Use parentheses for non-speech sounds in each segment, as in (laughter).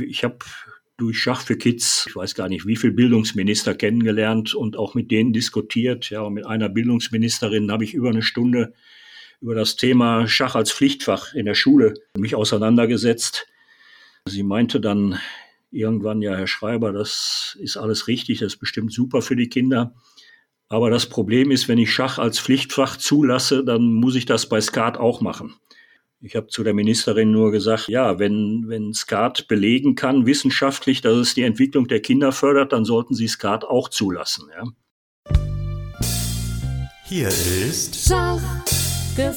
ich habe durch Schach für Kids, ich weiß gar nicht, wie viele Bildungsminister kennengelernt und auch mit denen diskutiert. Ja, und mit einer Bildungsministerin habe ich über eine Stunde über das Thema Schach als Pflichtfach in der Schule mich auseinandergesetzt. Sie meinte dann irgendwann, ja, Herr Schreiber, das ist alles richtig, das ist bestimmt super für die Kinder. Aber das Problem ist, wenn ich Schach als Pflichtfach zulasse, dann muss ich das bei Skat auch machen. Ich habe zu der Ministerin nur gesagt, ja, wenn, wenn Skat belegen kann, wissenschaftlich, dass es die Entwicklung der Kinder fördert, dann sollten Sie Skat auch zulassen. Ja. Hier ist Schachgeflüster.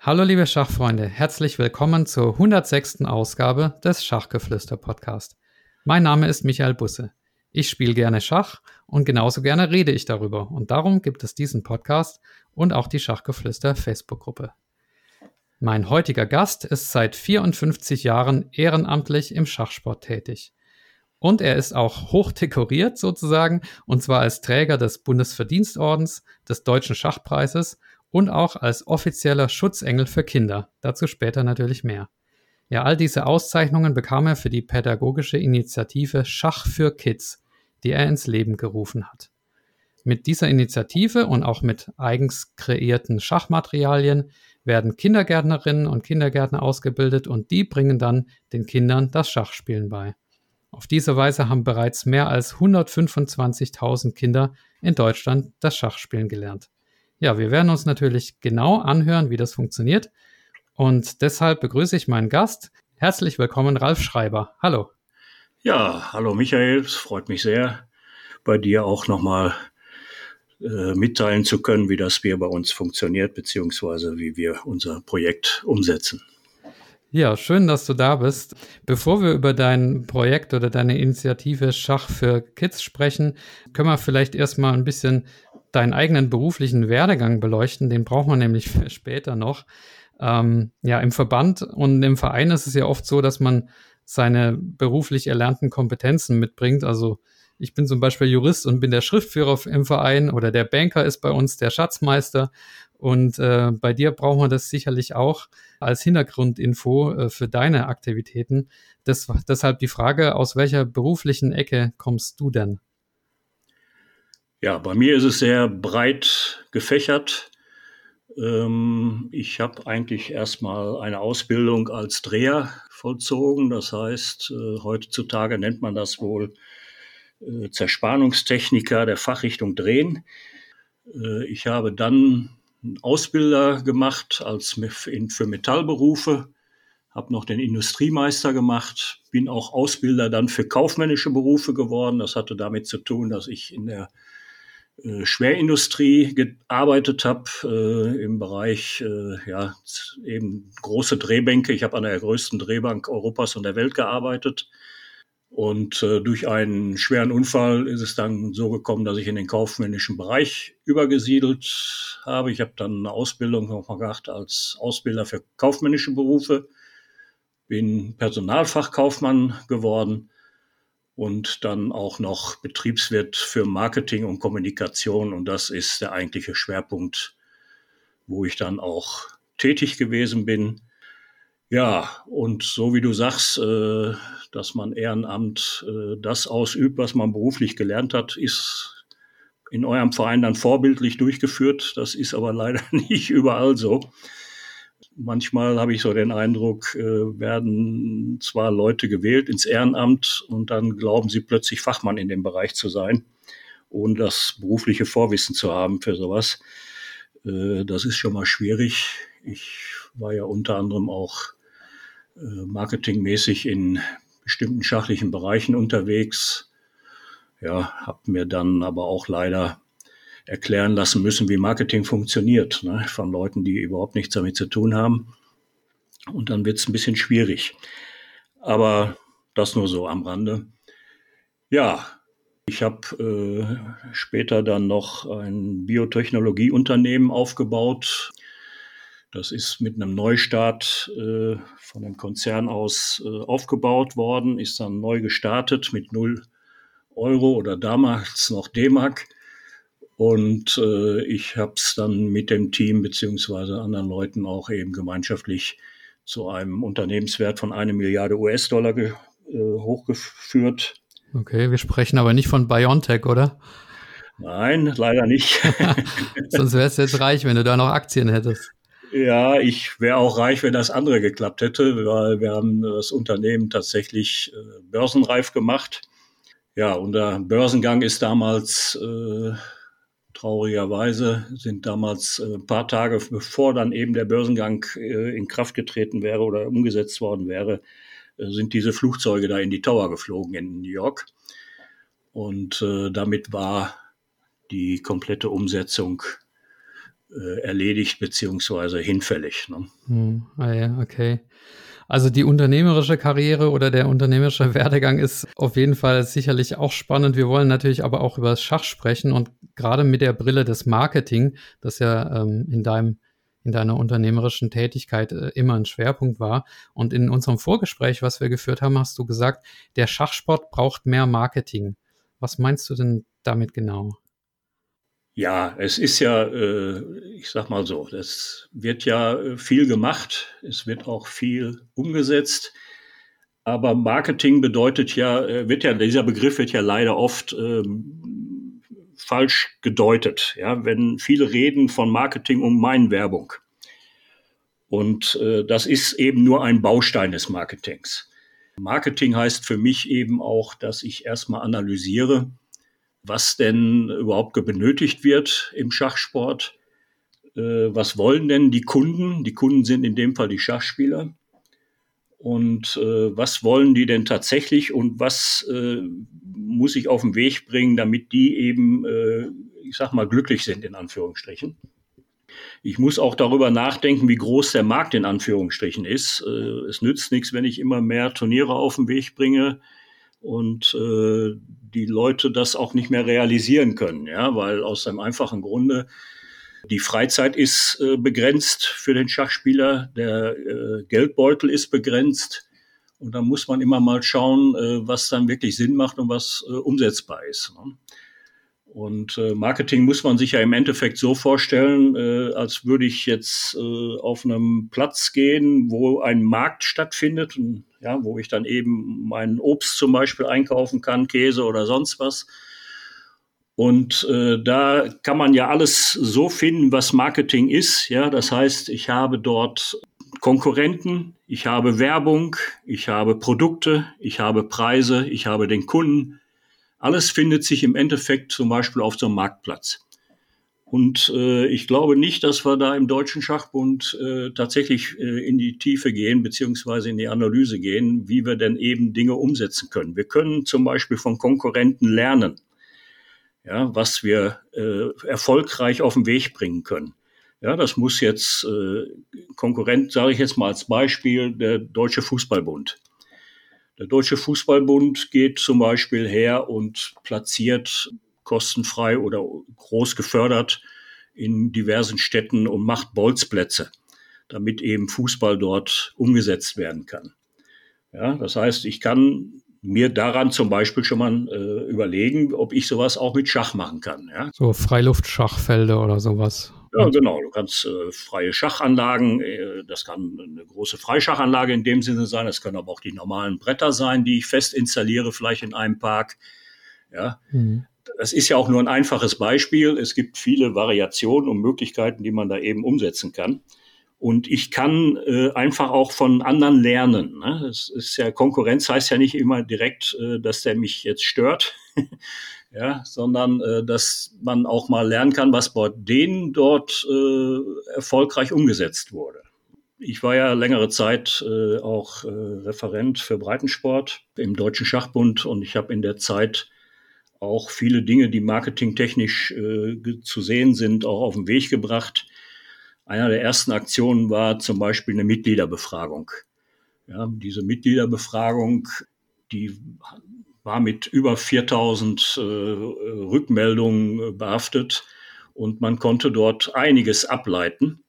Hallo liebe Schachfreunde, herzlich willkommen zur 106. Ausgabe des Schachgeflüster Podcast. Mein Name ist Michael Busse. Ich spiele gerne Schach und genauso gerne rede ich darüber. Und darum gibt es diesen Podcast und auch die Schachgeflüster Facebook-Gruppe. Mein heutiger Gast ist seit 54 Jahren ehrenamtlich im Schachsport tätig. Und er ist auch hoch dekoriert sozusagen, und zwar als Träger des Bundesverdienstordens, des Deutschen Schachpreises und auch als offizieller Schutzengel für Kinder. Dazu später natürlich mehr. Ja, all diese Auszeichnungen bekam er für die pädagogische Initiative Schach für Kids, die er ins Leben gerufen hat. Mit dieser Initiative und auch mit eigens kreierten Schachmaterialien werden Kindergärtnerinnen und Kindergärtner ausgebildet und die bringen dann den Kindern das Schachspielen bei. Auf diese Weise haben bereits mehr als 125.000 Kinder in Deutschland das Schachspielen gelernt. Ja, wir werden uns natürlich genau anhören, wie das funktioniert. Und deshalb begrüße ich meinen Gast. Herzlich willkommen, Ralf Schreiber. Hallo. Ja, hallo Michael. Es freut mich sehr, bei dir auch nochmal äh, mitteilen zu können, wie das hier bei uns funktioniert, beziehungsweise wie wir unser Projekt umsetzen. Ja, schön, dass du da bist. Bevor wir über dein Projekt oder deine Initiative Schach für Kids sprechen, können wir vielleicht erstmal ein bisschen deinen eigenen beruflichen Werdegang beleuchten. Den braucht man nämlich (laughs) später noch. Ähm, ja, im Verband und im Verein ist es ja oft so, dass man seine beruflich erlernten Kompetenzen mitbringt. Also ich bin zum Beispiel Jurist und bin der Schriftführer im Verein oder der Banker ist bei uns der Schatzmeister. Und äh, bei dir brauchen wir das sicherlich auch als Hintergrundinfo äh, für deine Aktivitäten. Das, deshalb die Frage, aus welcher beruflichen Ecke kommst du denn? Ja, bei mir ist es sehr breit gefächert. Ähm, ich habe eigentlich erstmal eine Ausbildung als Dreher vollzogen. Das heißt, äh, heutzutage nennt man das wohl äh, Zerspannungstechniker der Fachrichtung Drehen. Äh, ich habe dann einen Ausbilder gemacht als für Metallberufe, habe noch den Industriemeister gemacht, bin auch Ausbilder dann für kaufmännische Berufe geworden. Das hatte damit zu tun, dass ich in der Schwerindustrie gearbeitet habe, äh, im Bereich äh, ja eben große Drehbänke. Ich habe an der größten Drehbank Europas und der Welt gearbeitet. Und äh, durch einen schweren Unfall ist es dann so gekommen, dass ich in den kaufmännischen Bereich übergesiedelt habe. Ich habe dann eine Ausbildung noch mal gemacht als Ausbilder für kaufmännische Berufe, bin Personalfachkaufmann geworden und dann auch noch Betriebswirt für Marketing und Kommunikation. Und das ist der eigentliche Schwerpunkt, wo ich dann auch tätig gewesen bin. Ja, und so wie du sagst, äh, dass man Ehrenamt äh, das ausübt, was man beruflich gelernt hat, ist in eurem Verein dann vorbildlich durchgeführt. Das ist aber (laughs) leider nicht überall so. Manchmal habe ich so den Eindruck, äh, werden zwar Leute gewählt ins Ehrenamt und dann glauben sie plötzlich Fachmann in dem Bereich zu sein, ohne das berufliche Vorwissen zu haben für sowas. Äh, das ist schon mal schwierig. Ich war ja unter anderem auch äh, marketingmäßig in bestimmten schachlichen Bereichen unterwegs. Ja, habe mir dann aber auch leider erklären lassen müssen, wie Marketing funktioniert, ne, von Leuten, die überhaupt nichts damit zu tun haben. Und dann wird es ein bisschen schwierig. Aber das nur so am Rande. Ja, ich habe äh, später dann noch ein Biotechnologieunternehmen aufgebaut. Das ist mit einem Neustart äh, von einem Konzern aus äh, aufgebaut worden, ist dann neu gestartet mit 0 Euro oder damals noch D-Mark und äh, ich habe es dann mit dem Team beziehungsweise anderen Leuten auch eben gemeinschaftlich zu einem Unternehmenswert von eine Milliarde US-Dollar äh, hochgeführt. Okay, wir sprechen aber nicht von BioNTech, oder? Nein, leider nicht. (laughs) Sonst wärst du jetzt reich, wenn du da noch Aktien hättest. Ja, ich wäre auch reich, wenn das andere geklappt hätte, weil wir haben das Unternehmen tatsächlich äh, börsenreif gemacht. Ja, unser Börsengang ist damals äh, traurigerweise sind damals äh, ein paar Tage bevor dann eben der Börsengang äh, in Kraft getreten wäre oder umgesetzt worden wäre, äh, sind diese Flugzeuge da in die Tower geflogen in New York. Und damit war die komplette Umsetzung erledigt beziehungsweise hinfällig. Ne? Hm, ah ja, okay. Also die unternehmerische Karriere oder der unternehmerische (laughs) Werdegang ist auf jeden Fall sicherlich auch spannend. Wir wollen natürlich aber auch über das Schach sprechen und gerade mit der Brille des Marketing, das ja ähm, in deinem in deiner unternehmerischen Tätigkeit äh, immer ein Schwerpunkt war. Und in unserem Vorgespräch, was wir geführt haben, hast du gesagt, der Schachsport braucht mehr Marketing. Was meinst du denn damit genau? Ja, es ist ja, äh, ich sag mal so, es wird ja äh, viel gemacht, es wird auch viel umgesetzt. Aber Marketing bedeutet ja, äh, wird ja, dieser Begriff wird ja leider oft ähm, falsch gedeutet. Ja, wenn viele reden von Marketing um Meinwerbung. Und äh, das ist eben nur ein Baustein des Marketings. Marketing heißt für mich eben auch, dass ich erstmal analysiere, was denn überhaupt benötigt wird im Schachsport. Äh, was wollen denn die Kunden? Die Kunden sind in dem Fall die Schachspieler. Und äh, was wollen die denn tatsächlich und was äh, muss ich auf den Weg bringen, damit die eben, ich sag mal, glücklich sind, in Anführungsstrichen. Ich muss auch darüber nachdenken, wie groß der Markt in Anführungsstrichen ist. Es nützt nichts, wenn ich immer mehr Turniere auf den Weg bringe und äh, die Leute das auch nicht mehr realisieren können, ja, weil aus einem einfachen Grunde die Freizeit ist äh, begrenzt für den Schachspieler, der äh, Geldbeutel ist begrenzt und da muss man immer mal schauen, äh, was dann wirklich Sinn macht und was äh, umsetzbar ist. Ne? Und äh, Marketing muss man sich ja im Endeffekt so vorstellen, äh, als würde ich jetzt äh, auf einem Platz gehen, wo ein Markt stattfindet. Und ja, wo ich dann eben mein Obst zum Beispiel einkaufen kann, Käse oder sonst was. Und äh, da kann man ja alles so finden, was Marketing ist. Ja, das heißt, ich habe dort Konkurrenten, ich habe Werbung, ich habe Produkte, ich habe Preise, ich habe den Kunden. Alles findet sich im Endeffekt zum Beispiel auf so einem Marktplatz. Und äh, ich glaube nicht, dass wir da im Deutschen Schachbund äh, tatsächlich äh, in die Tiefe gehen, beziehungsweise in die Analyse gehen, wie wir denn eben Dinge umsetzen können. Wir können zum Beispiel von Konkurrenten lernen, ja, was wir äh, erfolgreich auf den Weg bringen können. Ja, das muss jetzt äh, Konkurrent, sage ich jetzt mal als Beispiel, der Deutsche Fußballbund. Der Deutsche Fußballbund geht zum Beispiel her und platziert kostenfrei oder groß gefördert in diversen Städten und macht Bolzplätze, damit eben Fußball dort umgesetzt werden kann. Ja, das heißt, ich kann mir daran zum Beispiel schon mal äh, überlegen, ob ich sowas auch mit Schach machen kann. Ja? So Freiluftschachfelder oder sowas. Ja, genau. Du kannst äh, freie Schachanlagen, äh, das kann eine große Freischachanlage in dem Sinne sein, das können aber auch die normalen Bretter sein, die ich fest installiere, vielleicht in einem Park. Ja. Mhm das ist ja auch nur ein einfaches Beispiel. Es gibt viele Variationen und Möglichkeiten, die man da eben umsetzen kann. Und ich kann äh, einfach auch von anderen lernen. Ne? Es ist ja Konkurrenz heißt ja nicht immer direkt, äh, dass der mich jetzt stört, (laughs) ja, sondern äh, dass man auch mal lernen kann, was bei denen dort äh, erfolgreich umgesetzt wurde. Ich war ja längere Zeit äh, auch äh, Referent für Breitensport im Deutschen Schachbund und ich habe in der Zeit auch viele Dinge, die marketingtechnisch äh, zu sehen sind, auch auf den Weg gebracht. Einer der ersten Aktionen war zum Beispiel eine Mitgliederbefragung. Ja, diese Mitgliederbefragung, die war mit über 4000 äh, Rückmeldungen behaftet und man konnte dort einiges ableiten.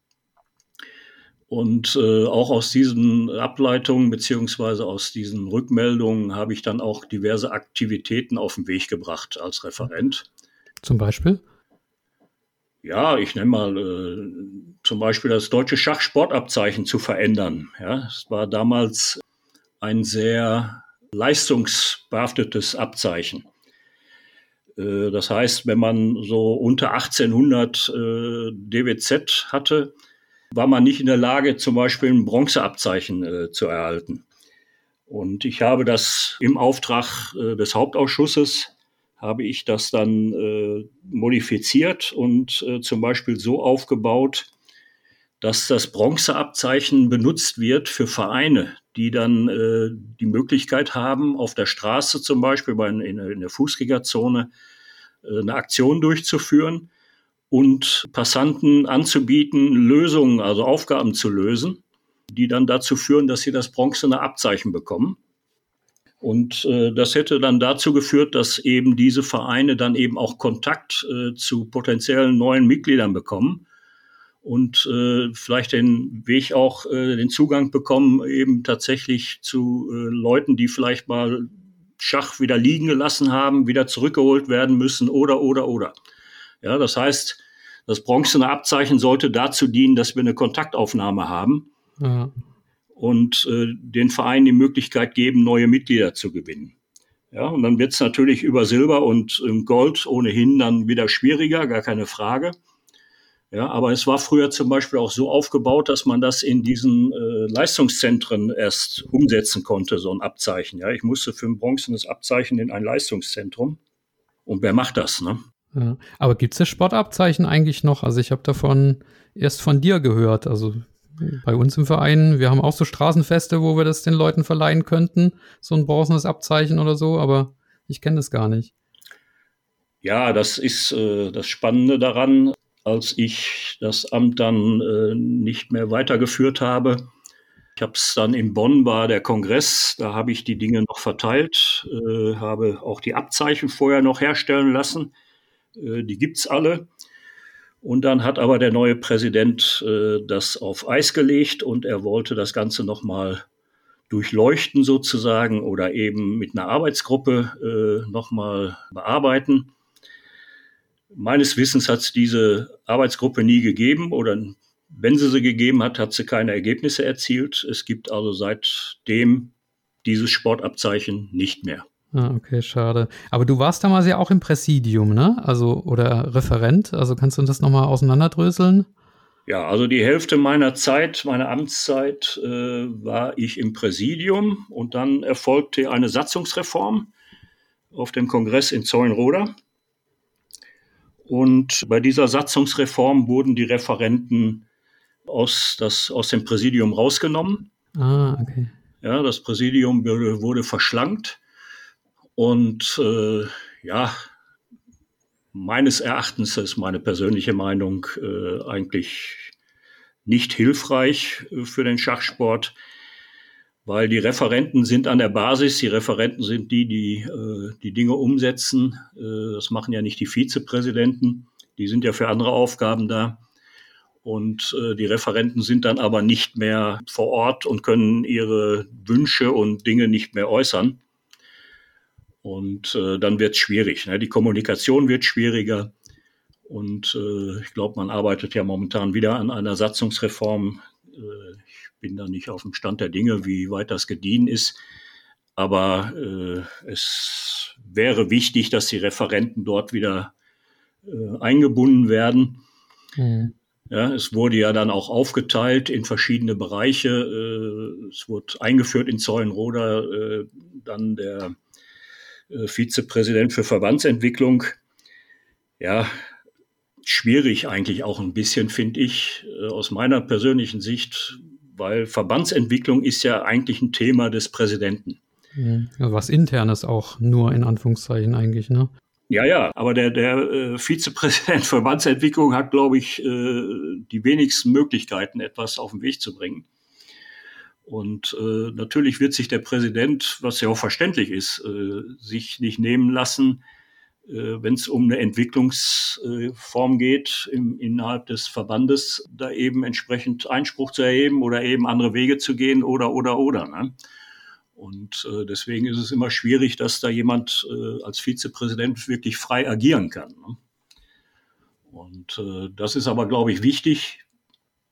Und äh, auch aus diesen Ableitungen beziehungsweise aus diesen Rückmeldungen habe ich dann auch diverse Aktivitäten auf den Weg gebracht als Referent. Zum Beispiel? ja, ich nenne mal äh, zum Beispiel das deutsche Schachsportabzeichen zu verändern. Ja, es war damals ein sehr leistungsbehaftetes Abzeichen. Äh, das heißt, wenn man so unter 1800 äh, DWZ hatte, war man nicht in der Lage, zum Beispiel ein Bronzeabzeichen äh, zu erhalten. Und ich habe das im Auftrag äh, des Hauptausschusses habe ich das dann äh, modifiziert und äh, zum Beispiel so aufgebaut, dass das Bronzeabzeichen benutzt wird für Vereine, die dann äh, die Möglichkeit haben, auf der Straße zum Beispiel bei, in, in der Fußgängerzone äh, eine Aktion durchzuführen und Passanten anzubieten, Lösungen, also Aufgaben zu lösen, die dann dazu führen, dass sie das bronzene Abzeichen bekommen. Und äh, das hätte dann dazu geführt, dass eben diese Vereine dann eben auch Kontakt äh, zu potenziellen neuen Mitgliedern bekommen und äh, vielleicht den Weg auch äh, den Zugang bekommen eben tatsächlich zu äh, Leuten, die vielleicht mal Schach wieder liegen gelassen haben, wieder zurückgeholt werden müssen oder oder oder. Ja, das heißt, das bronzene Abzeichen sollte dazu dienen, dass wir eine Kontaktaufnahme haben. Ja und äh, den Vereinen die Möglichkeit geben, neue Mitglieder zu gewinnen. Ja, und dann wird es natürlich über Silber und ähm, Gold ohnehin dann wieder schwieriger, gar keine Frage. Ja, aber es war früher zum Beispiel auch so aufgebaut, dass man das in diesen äh, Leistungszentren erst umsetzen konnte, so ein Abzeichen. Ja, ich musste für ein bronzenes Abzeichen in ein Leistungszentrum. Und wer macht das, ne? Ja, aber gibt es das Sportabzeichen eigentlich noch? Also ich habe davon erst von dir gehört. Also bei uns im Verein, wir haben auch so Straßenfeste, wo wir das den Leuten verleihen könnten, so ein bronzenes Abzeichen oder so, aber ich kenne das gar nicht. Ja, das ist äh, das Spannende daran, als ich das Amt dann äh, nicht mehr weitergeführt habe. Ich habe es dann in Bonn war der Kongress, da habe ich die Dinge noch verteilt, äh, habe auch die Abzeichen vorher noch herstellen lassen. Äh, die gibt's alle. Und dann hat aber der neue Präsident äh, das auf Eis gelegt und er wollte das Ganze nochmal durchleuchten sozusagen oder eben mit einer Arbeitsgruppe äh, nochmal bearbeiten. Meines Wissens hat es diese Arbeitsgruppe nie gegeben oder wenn sie sie gegeben hat, hat sie keine Ergebnisse erzielt. Es gibt also seitdem dieses Sportabzeichen nicht mehr. Ah, okay, schade. Aber du warst damals ja auch im Präsidium, ne? Also, oder Referent. Also kannst du das nochmal auseinanderdröseln? Ja, also die Hälfte meiner Zeit, meiner Amtszeit, äh, war ich im Präsidium und dann erfolgte eine Satzungsreform auf dem Kongress in Zeulenroda. Und bei dieser Satzungsreform wurden die Referenten aus, das, aus dem Präsidium rausgenommen. Ah, okay. Ja, das Präsidium wurde, wurde verschlankt. Und äh, ja, meines Erachtens ist meine persönliche Meinung äh, eigentlich nicht hilfreich äh, für den Schachsport, weil die Referenten sind an der Basis, die Referenten sind die, die äh, die Dinge umsetzen. Äh, das machen ja nicht die Vizepräsidenten, die sind ja für andere Aufgaben da. Und äh, die Referenten sind dann aber nicht mehr vor Ort und können ihre Wünsche und Dinge nicht mehr äußern. Und äh, dann wird es schwierig. Ne? Die Kommunikation wird schwieriger. Und äh, ich glaube, man arbeitet ja momentan wieder an einer Satzungsreform. Äh, ich bin da nicht auf dem Stand der Dinge, wie weit das gediehen ist. Aber äh, es wäre wichtig, dass die Referenten dort wieder äh, eingebunden werden. Mhm. Ja, es wurde ja dann auch aufgeteilt in verschiedene Bereiche. Äh, es wurde eingeführt in Zeulenroda dann der Vizepräsident für Verbandsentwicklung. Ja, schwierig eigentlich auch ein bisschen, finde ich, äh, aus meiner persönlichen Sicht, weil Verbandsentwicklung ist ja eigentlich ein Thema des Präsidenten. Ja, was internes auch nur in Anführungszeichen eigentlich, ne? Ja, ja, aber der, der äh, Vizepräsident Verbandsentwicklung hat, glaube ich, äh, die wenigsten Möglichkeiten, etwas auf den Weg zu bringen. Und äh, natürlich wird sich der Präsident, was ja auch verständlich ist, äh, sich nicht nehmen lassen, äh, wenn es um eine Entwicklungsform geht im, innerhalb des Verbandes, da eben entsprechend Einspruch zu erheben oder eben andere Wege zu gehen oder oder oder. Ne? Und äh, deswegen ist es immer schwierig, dass da jemand äh, als Vizepräsident wirklich frei agieren kann. Ne? Und äh, das ist aber, glaube ich, wichtig,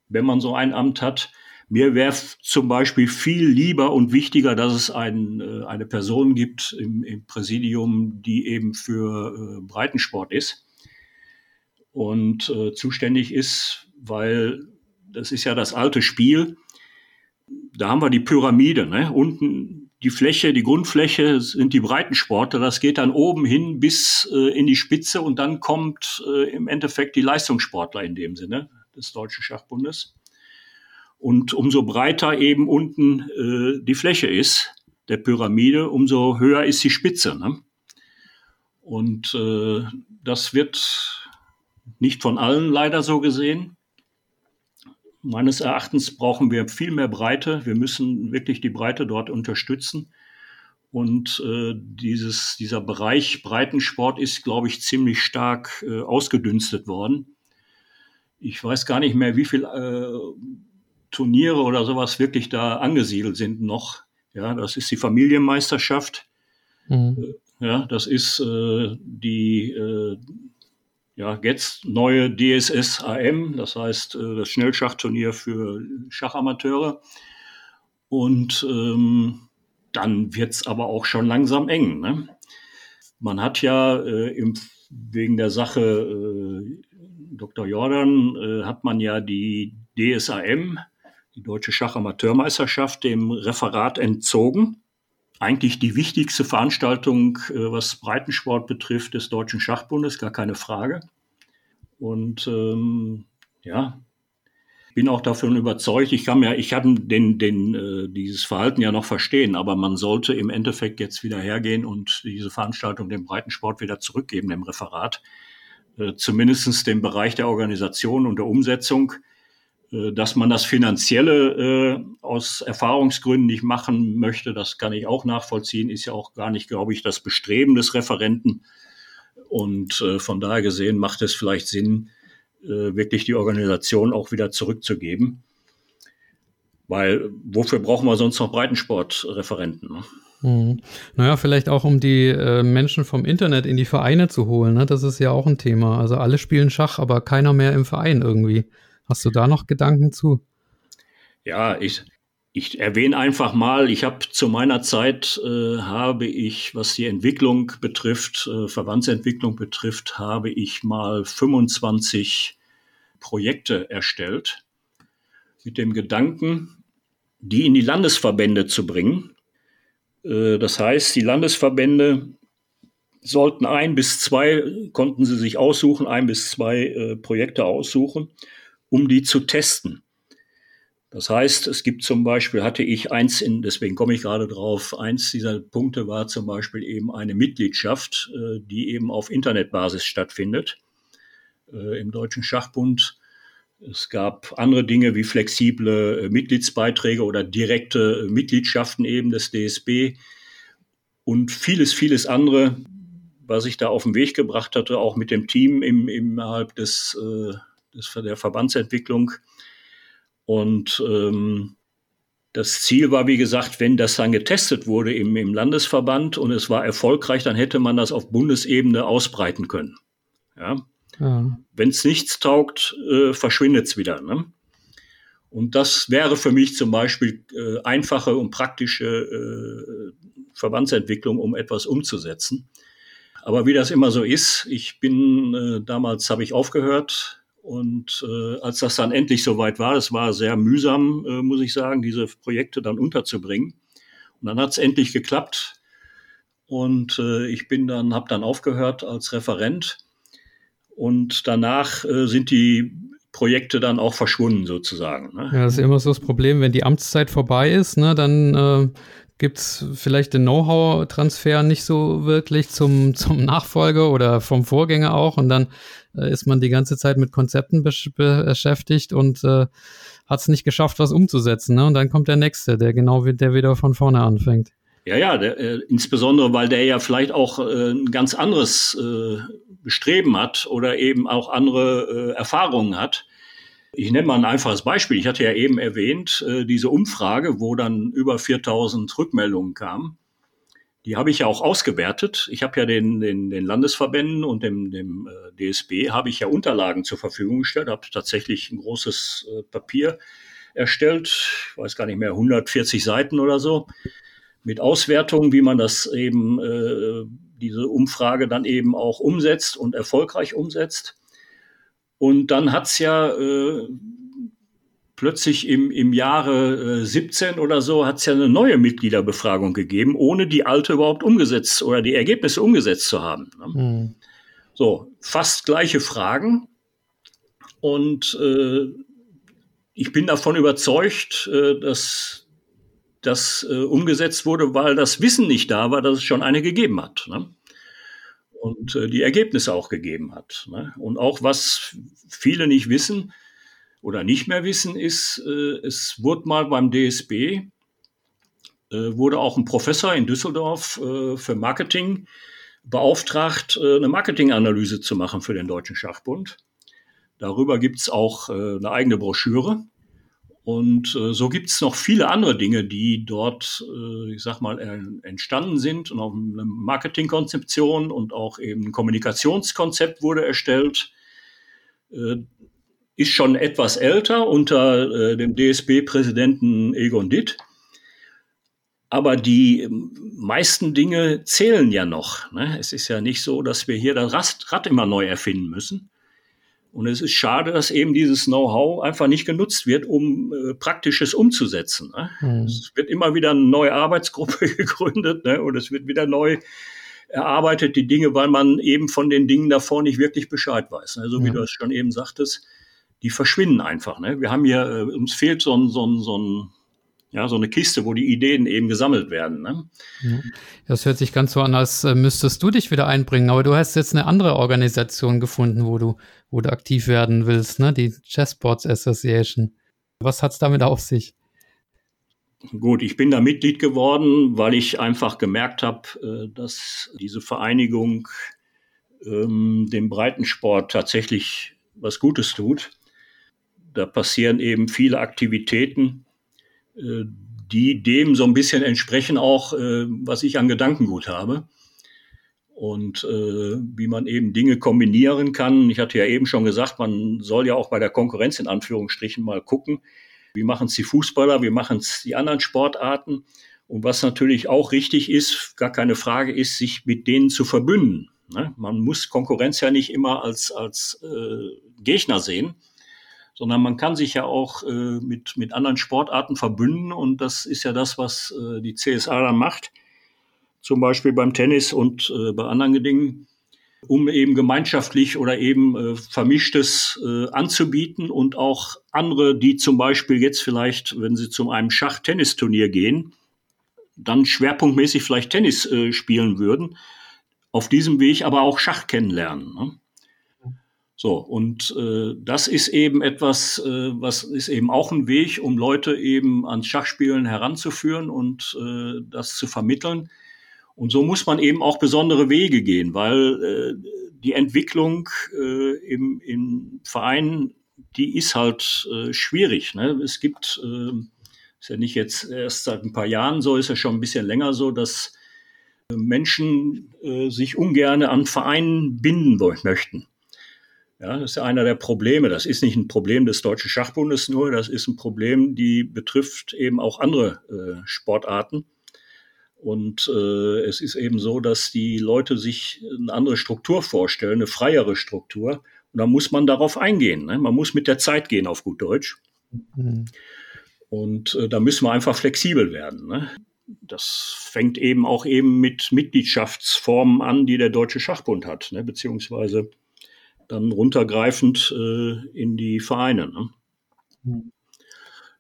wenn man so ein Amt hat. Mir wäre zum Beispiel viel lieber und wichtiger, dass es ein, äh, eine Person gibt im, im, Präsidium, die eben für äh, Breitensport ist und äh, zuständig ist, weil das ist ja das alte Spiel. Da haben wir die Pyramide. Ne? Unten die Fläche, die Grundfläche sind die Breitensportler. Das geht dann oben hin bis äh, in die Spitze und dann kommt äh, im Endeffekt die Leistungssportler in dem Sinne des Deutschen Schachbundes. Und umso breiter eben unten äh, die Fläche ist der Pyramide, umso höher ist die Spitze. Ne? Und äh, das wird nicht von allen leider so gesehen. Meines Erachtens brauchen wir viel mehr Breite. Wir müssen wirklich die Breite dort unterstützen. Und äh, dieses, dieser Bereich Breitensport ist, glaube ich, ziemlich stark äh, ausgedünstet worden. Ich weiß gar nicht mehr, wie viele äh, Turniere oder sowas wirklich da angesiedelt sind noch. Ja, das ist die Familienmeisterschaft. Mhm. Ja, das ist äh, die äh, ja, jetzt neue DSS AM, das heißt äh, das Schnellschachturnier für Schachamateure. Und ähm, dann wird's aber auch schon langsam eng. Ne? Man hat ja äh, im, wegen der Sache äh, Dr. Jordan, äh, hat man ja die DSAM, die Deutsche Schachamateurmeisterschaft, dem Referat entzogen. Eigentlich die wichtigste Veranstaltung, äh, was Breitensport betrifft, des Deutschen Schachbundes, gar keine Frage. Und ähm, ja, bin auch davon überzeugt, ich kann ja, ich kann den, den, äh, dieses Verhalten ja noch verstehen, aber man sollte im Endeffekt jetzt wieder hergehen und diese Veranstaltung dem Breitensport wieder zurückgeben, dem Referat. Äh, zumindestens dem Bereich der Organisation und der Umsetzung dass man das Finanzielle äh, aus Erfahrungsgründen nicht machen möchte, das kann ich auch nachvollziehen, ist ja auch gar nicht, glaube ich, das Bestreben des Referenten. Und äh, von daher gesehen macht es vielleicht Sinn, äh, wirklich die Organisation auch wieder zurückzugeben. Weil wofür brauchen wir sonst noch Breitensportreferenten? Ne? Mhm. Naja, vielleicht auch um die äh, Menschen vom Internet in die Vereine zu holen. Ne? Das ist ja auch ein Thema. Also alle spielen Schach, aber keiner mehr im Verein irgendwie. Hast du da noch Gedanken zu? Ja, ich, ich erwähne einfach mal, ich habe zu meiner Zeit, äh, habe ich, was die Entwicklung betrifft, äh, Verbandsentwicklung betrifft, habe ich mal 25 Projekte erstellt mit dem Gedanken, die in die Landesverbände zu bringen. Äh, das heißt, die Landesverbände sollten ein bis zwei, konnten sie sich aussuchen, ein bis zwei äh, Projekte aussuchen um die zu testen. Das heißt, es gibt zum Beispiel, hatte ich eins in, deswegen komme ich gerade drauf, eins dieser Punkte war zum Beispiel eben eine Mitgliedschaft, äh, die eben auf Internetbasis stattfindet äh, im Deutschen Schachbund. Es gab andere Dinge wie flexible äh, Mitgliedsbeiträge oder direkte Mitgliedschaften eben des DSB und vieles, vieles andere, was ich da auf den Weg gebracht hatte, auch mit dem Team im, innerhalb des des, der Verbandsentwicklung. Und ähm, das Ziel war, wie gesagt, wenn das dann getestet wurde im, im Landesverband und es war erfolgreich, dann hätte man das auf Bundesebene ausbreiten können. Ja. ja. Wenn es nichts taugt, äh, verschwindet es wieder. Ne? Und das wäre für mich zum Beispiel äh, einfache und praktische äh, Verbandsentwicklung, um etwas umzusetzen. Aber wie das immer so ist, ich bin äh, damals habe ich aufgehört und äh, als das dann endlich soweit war, das war sehr mühsam, äh, muss ich sagen, diese Projekte dann unterzubringen. Und dann hat es endlich geklappt. Und äh, ich bin dann, habe dann aufgehört als Referent. Und danach äh, sind die Projekte dann auch verschwunden sozusagen. Ne? Ja, das ist immer so das Problem, wenn die Amtszeit vorbei ist, ne, dann äh, gibt es vielleicht den Know-how-Transfer nicht so wirklich zum, (laughs) zum Nachfolger oder vom Vorgänger auch und dann ist man die ganze Zeit mit Konzepten besch beschäftigt und äh, hat es nicht geschafft, was umzusetzen. Ne? Und dann kommt der Nächste, der genau wie, der wieder von vorne anfängt. Ja, ja, der, äh, insbesondere weil der ja vielleicht auch äh, ein ganz anderes äh, Bestreben hat oder eben auch andere äh, Erfahrungen hat ich nenne mal ein einfaches Beispiel. Ich hatte ja eben erwähnt, äh, diese Umfrage, wo dann über 4000 Rückmeldungen kamen. Die habe ich ja auch ausgewertet. Ich habe ja den, den, den Landesverbänden und dem, dem äh, DSB habe ich ja Unterlagen zur Verfügung gestellt, habe tatsächlich ein großes äh, Papier erstellt, ich weiß gar nicht mehr, 140 Seiten oder so, mit Auswertungen, wie man das eben, äh, diese Umfrage dann eben auch umsetzt und erfolgreich umsetzt. Und dann hat's ja äh, plötzlich im, im Jahre äh, 17 oder so hat's ja eine neue Mitgliederbefragung gegeben, ohne die alte überhaupt umgesetzt oder die Ergebnisse umgesetzt zu haben. Ne? Mhm. So, fast gleiche Fragen. Und äh, ich bin davon überzeugt, äh, dass das äh, umgesetzt wurde, weil das Wissen nicht da war, dass es schon eine gegeben hat. Ne? Und äh, die Ergebnisse auch gegeben hat. Ne? Und auch was viele nicht wissen, oder nicht mehr wissen, ist, äh, es wurde mal beim DSB, äh, wurde auch ein Professor in Düsseldorf äh, für Marketing beauftragt, eine Marketinganalyse zu machen für den Deutschen Schachbund. Darüber gibt's auch äh, eine eigene Broschüre. Und so gibt's noch viele andere Dinge, die dort, ich sag mal, entstanden sind. Und auch eine Marketingkonzeption und auch eben ein Kommunikationskonzept wurde erstellt ist schon etwas älter unter äh, dem DSB-Präsidenten Egon Ditt. Aber die ähm, meisten Dinge zählen ja noch. Ne? Es ist ja nicht so, dass wir hier das Rad immer neu erfinden müssen. Und es ist schade, dass eben dieses Know-how einfach nicht genutzt wird, um äh, Praktisches umzusetzen. Ne? Mhm. Es wird immer wieder eine neue Arbeitsgruppe (laughs) gegründet ne? und es wird wieder neu erarbeitet, die Dinge, weil man eben von den Dingen davor nicht wirklich Bescheid weiß. Ne? So wie ja. du es schon eben sagtest, die verschwinden einfach. Ne? Wir haben hier, äh, uns fehlt so ein, so ein, so ein ja, so eine Kiste, wo die Ideen eben gesammelt werden. Ne? Das hört sich ganz so an, als äh, müsstest du dich wieder einbringen. Aber du hast jetzt eine andere Organisation gefunden, wo du, wo du aktiv werden willst, ne? Die Chessboards Association. Was hat's damit auf sich? Gut, ich bin da Mitglied geworden, weil ich einfach gemerkt habe, äh, dass diese Vereinigung ähm, dem Breitensport tatsächlich was Gutes tut da passieren eben viele Aktivitäten, äh, die dem so ein bisschen entsprechen auch, äh, was ich an Gedankengut habe. Und äh, wie man eben Dinge kombinieren kann. Ich hatte ja eben schon gesagt, man soll ja auch bei der Konkurrenz in Anführungsstrichen mal gucken, wie machen es die Fußballer, wie machen es die anderen Sportarten. Und was natürlich auch richtig ist, gar keine Frage ist, sich mit denen zu verbünden. Ne? Man muss Konkurrenz ja nicht immer als, als äh, Gegner sehen, sondern man kann sich ja auch äh, mit, mit anderen Sportarten verbünden und das ist ja das, was äh, die CSA dann macht, zum Beispiel beim Tennis und äh, bei anderen Dingen, um eben gemeinschaftlich oder eben äh, Vermischtes äh, anzubieten und auch andere, die zum Beispiel jetzt vielleicht, wenn sie zu einem Schach-Tennisturnier gehen, dann schwerpunktmäßig vielleicht Tennis äh, spielen würden, auf diesem Weg aber auch Schach kennenlernen. Ne? So, und äh, das ist eben etwas, äh, was ist eben auch ein Weg, um Leute eben ans Schachspielen heranzuführen und äh, das zu vermitteln. Und so muss man eben auch besondere Wege gehen, weil äh, die Entwicklung äh, im, im Verein, die ist halt äh, schwierig. Ne? Es gibt, äh, ist ja nicht jetzt erst seit ein paar Jahren so, ist ja schon ein bisschen länger so, dass Menschen äh, sich ungern an Vereinen binden möchten. Ja, das ist ja einer der Probleme. Das ist nicht ein Problem des Deutschen Schachbundes nur, das ist ein Problem, die betrifft eben auch andere äh, Sportarten. Und äh, es ist eben so, dass die Leute sich eine andere Struktur vorstellen, eine freiere Struktur. Und da muss man darauf eingehen. Ne? Man muss mit der Zeit gehen, auf gut Deutsch. Mhm. Und äh, da müssen wir einfach flexibel werden. Ne? Das fängt eben auch eben mit Mitgliedschaftsformen an, die der Deutsche Schachbund hat, ne? beziehungsweise dann runtergreifend äh, in die Vereine. Ne? Mhm.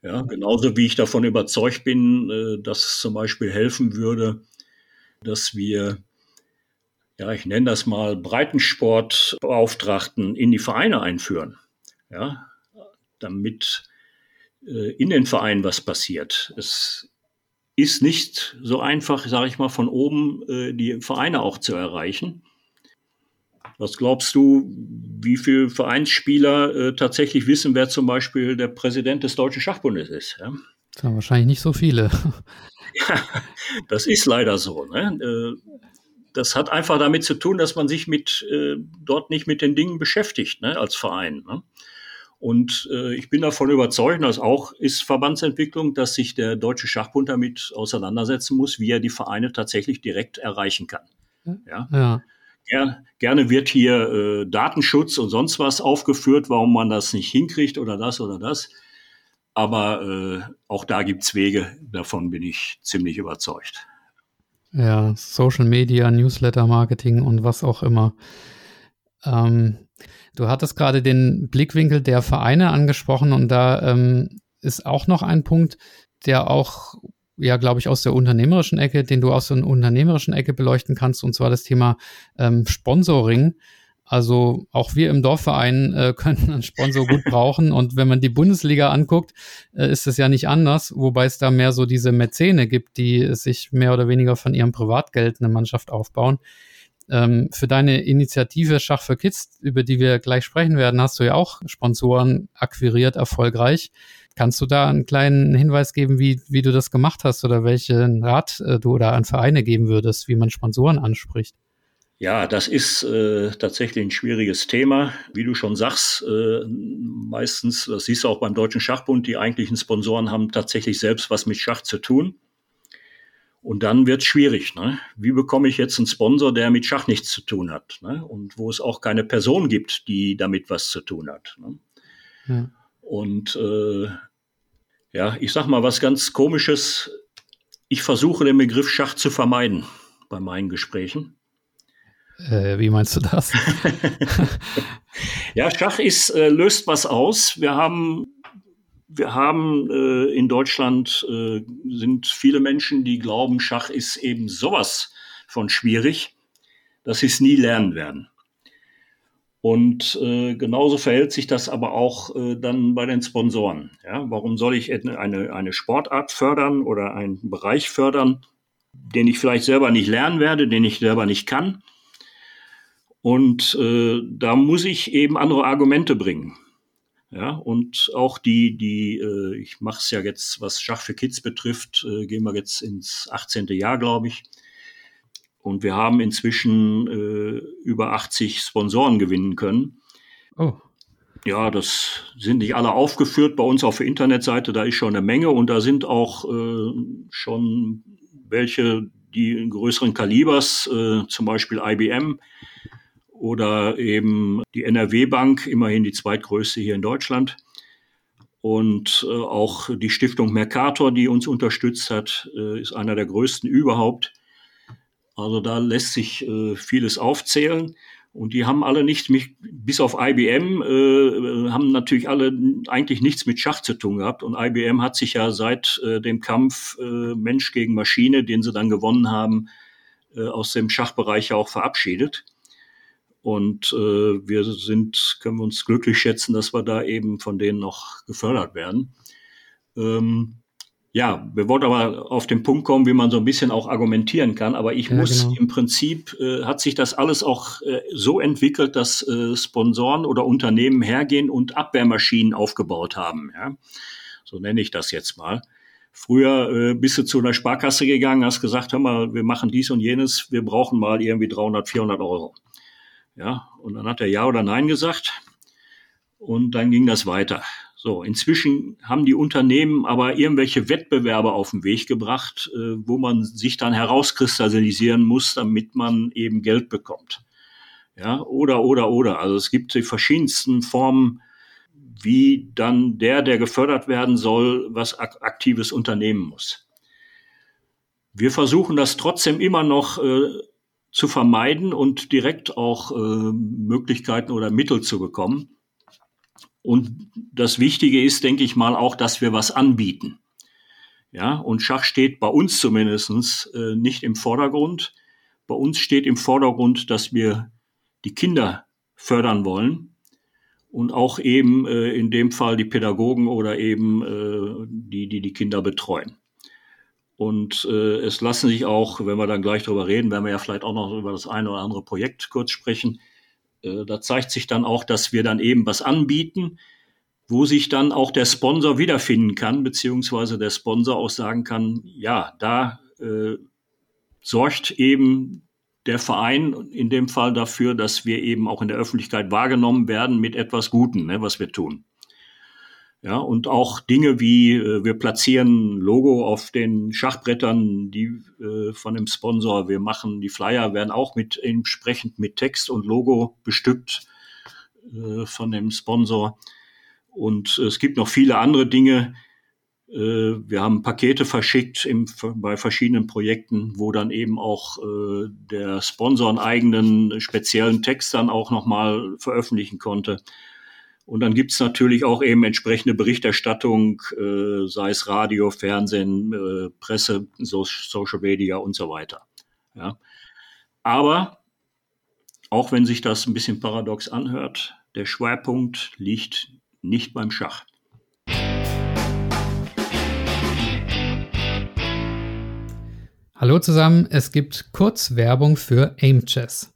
Ja, genauso wie ich davon überzeugt bin, äh, dass es zum Beispiel helfen würde, dass wir, ja, ich nenne das mal Breitensportbeauftragten in die Vereine einführen. Ja, damit äh, in den Vereinen was passiert. Es ist nicht so einfach, sage ich mal, von oben äh, die Vereine auch zu erreichen. Was glaubst du, wie viele Vereinsspieler äh, tatsächlich wissen, wer zum Beispiel der Präsident des Deutschen Schachbundes ist? Ja? Das sind wahrscheinlich nicht so viele. Ja, (laughs) das ist leider so. Ne? Äh, das hat einfach damit zu tun, dass man sich mit äh, dort nicht mit den Dingen beschäftigt ne, als Verein. Ne? Und äh, ich bin davon überzeugt, dass auch ist Verbandsentwicklung, dass sich der Deutsche Schachbund damit auseinandersetzen muss, wie er die Vereine tatsächlich direkt erreichen kann. Ja. ja. Ger gerne wird hier äh, Datenschutz und sonst was aufgeführt, warum man das nicht hinkriegt oder das oder das. Aber äh, auch da gibt's Wege, davon bin ich ziemlich überzeugt. Ja, Social Media, Newsletter Marketing und was auch immer. Ähm, du hattest gerade den Blickwinkel der Vereine angesprochen und da ähm, ist auch noch ein Punkt, der auch, ja, glaube ich, aus der unternehmerischen Ecke, den du aus der unternehmerischen Ecke beleuchten kannst, und zwar das Thema ähm, Sponsoring. Also auch wir im Dorfverein äh, (laughs) können einen Sponsor gut brauchen. Und wenn man die Bundesliga anguckt, äh, ist es ja nicht anders, wobei es da mehr so diese Mäzene gibt, die sich mehr oder weniger von ihrem Privatgeld eine Mannschaft aufbauen. Ähm, für deine Initiative Schach für Kids, über die wir gleich sprechen werden, hast du ja auch Sponsoren akquiriert, erfolgreich. Kannst du da einen kleinen Hinweis geben, wie, wie du das gemacht hast oder welchen Rat äh, du da an Vereine geben würdest, wie man Sponsoren anspricht? Ja, das ist äh, tatsächlich ein schwieriges Thema. Wie du schon sagst, äh, meistens, das siehst du auch beim Deutschen Schachbund, die eigentlichen Sponsoren haben tatsächlich selbst was mit Schach zu tun. Und dann wird es schwierig. Ne? Wie bekomme ich jetzt einen Sponsor, der mit Schach nichts zu tun hat? Ne? Und wo es auch keine Person gibt, die damit was zu tun hat. Ne? Ja. Und äh, ja, ich sag mal was ganz Komisches. Ich versuche den Begriff Schach zu vermeiden bei meinen Gesprächen. Äh, wie meinst du das? (laughs) ja, Schach ist, äh, löst was aus. Wir haben, wir haben äh, in Deutschland äh, sind viele Menschen, die glauben, Schach ist eben sowas von schwierig, dass sie es nie lernen werden. Und äh, genauso verhält sich das aber auch äh, dann bei den Sponsoren. Ja, warum soll ich eine, eine Sportart fördern oder einen Bereich fördern, den ich vielleicht selber nicht lernen werde, den ich selber nicht kann? Und äh, da muss ich eben andere Argumente bringen. Ja, und auch die, die, äh, ich mache es ja jetzt, was Schach für Kids betrifft, äh, gehen wir jetzt ins 18. Jahr, glaube ich. Und wir haben inzwischen äh, über 80 Sponsoren gewinnen können. Oh. Ja, das sind nicht alle aufgeführt bei uns auf der Internetseite, da ist schon eine Menge und da sind auch äh, schon welche, die in größeren Kalibers, äh, zum Beispiel IBM, oder eben die NRW Bank, immerhin die zweitgrößte hier in Deutschland. Und äh, auch die Stiftung Mercator, die uns unterstützt hat, äh, ist einer der größten überhaupt. Also da lässt sich äh, vieles aufzählen. Und die haben alle nicht, bis auf IBM, äh, haben natürlich alle eigentlich nichts mit Schach zu tun gehabt. Und IBM hat sich ja seit äh, dem Kampf äh, Mensch gegen Maschine, den sie dann gewonnen haben, äh, aus dem Schachbereich ja auch verabschiedet. Und äh, wir sind, können wir uns glücklich schätzen, dass wir da eben von denen noch gefördert werden. Ähm, ja, wir wollen aber auf den Punkt kommen, wie man so ein bisschen auch argumentieren kann. Aber ich ja, muss genau. im Prinzip, äh, hat sich das alles auch äh, so entwickelt, dass äh, Sponsoren oder Unternehmen hergehen und Abwehrmaschinen aufgebaut haben. Ja? So nenne ich das jetzt mal. Früher äh, bist du zu einer Sparkasse gegangen, hast gesagt, hör mal, wir machen dies und jenes, wir brauchen mal irgendwie 300, 400 Euro. Ja, und dann hat er Ja oder Nein gesagt und dann ging das weiter. So, inzwischen haben die Unternehmen aber irgendwelche Wettbewerbe auf den Weg gebracht, äh, wo man sich dann herauskristallisieren muss, damit man eben Geld bekommt. Ja, oder, oder, oder. Also es gibt die verschiedensten Formen, wie dann der, der gefördert werden soll, was aktives unternehmen muss. Wir versuchen das trotzdem immer noch äh, zu vermeiden und direkt auch äh, Möglichkeiten oder Mittel zu bekommen. Und das Wichtige ist, denke ich mal, auch, dass wir was anbieten. Ja, und Schach steht bei uns zumindestens äh, nicht im Vordergrund. Bei uns steht im Vordergrund, dass wir die Kinder fördern wollen und auch eben äh, in dem Fall die Pädagogen oder eben äh, die, die die Kinder betreuen. Und äh, es lassen sich auch, wenn wir dann gleich drüber reden, werden wir ja vielleicht auch noch über das eine oder andere Projekt kurz sprechen. Äh, da zeigt sich dann auch, dass wir dann eben was anbieten, wo sich dann auch der Sponsor wiederfinden kann, beziehungsweise der Sponsor auch sagen kann, ja, da äh, sorgt eben der Verein in dem Fall dafür, dass wir eben auch in der Öffentlichkeit wahrgenommen werden mit etwas Guten, ne, was wir tun. Ja, und auch Dinge wie äh, wir platzieren Logo auf den Schachbrettern, die äh, von dem Sponsor, wir machen die Flyer werden auch mit entsprechend mit Text und Logo bestückt äh, von dem Sponsor. Und es gibt noch viele andere Dinge. Äh, wir haben Pakete verschickt im, bei verschiedenen Projekten, wo dann eben auch äh, der Sponsor einen eigenen speziellen Text dann auch nochmal veröffentlichen konnte. Und dann gibt's natürlich auch eben entsprechende Berichterstattung, äh, sei es Radio, Fernsehen, äh, Presse, so, Social Media und so weiter. Ja. Aber auch wenn sich das ein bisschen paradox anhört, der Schwerpunkt liegt nicht beim Schach. Hallo zusammen, es gibt kurz Werbung für AimChess.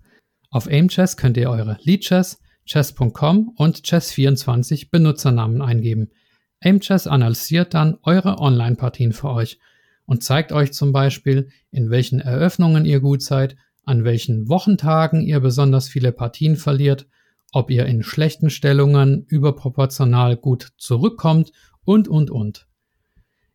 Auf AimChess könnt ihr eure Leadchess, chess.com und chess24 Benutzernamen eingeben. AimChess analysiert dann eure Online-Partien für euch und zeigt euch zum Beispiel, in welchen Eröffnungen ihr gut seid, an welchen Wochentagen ihr besonders viele Partien verliert, ob ihr in schlechten Stellungen überproportional gut zurückkommt und, und, und.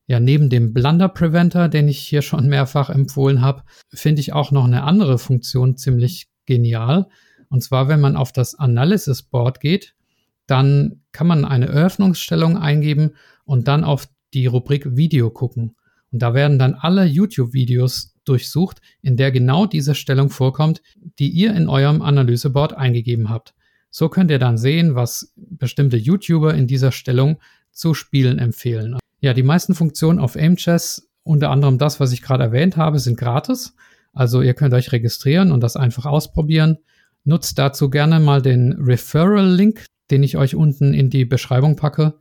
Ja, neben dem Blunder Preventer, den ich hier schon mehrfach empfohlen habe, finde ich auch noch eine andere Funktion ziemlich genial. Und zwar, wenn man auf das Analysis Board geht, dann kann man eine Eröffnungsstellung eingeben und dann auf die Rubrik Video gucken. Und da werden dann alle YouTube-Videos durchsucht, in der genau diese Stellung vorkommt, die ihr in eurem Analyseboard eingegeben habt. So könnt ihr dann sehen, was bestimmte YouTuber in dieser Stellung zu spielen empfehlen. Ja, die meisten Funktionen auf AimChess, unter anderem das, was ich gerade erwähnt habe, sind gratis. Also ihr könnt euch registrieren und das einfach ausprobieren. Nutzt dazu gerne mal den Referral-Link, den ich euch unten in die Beschreibung packe.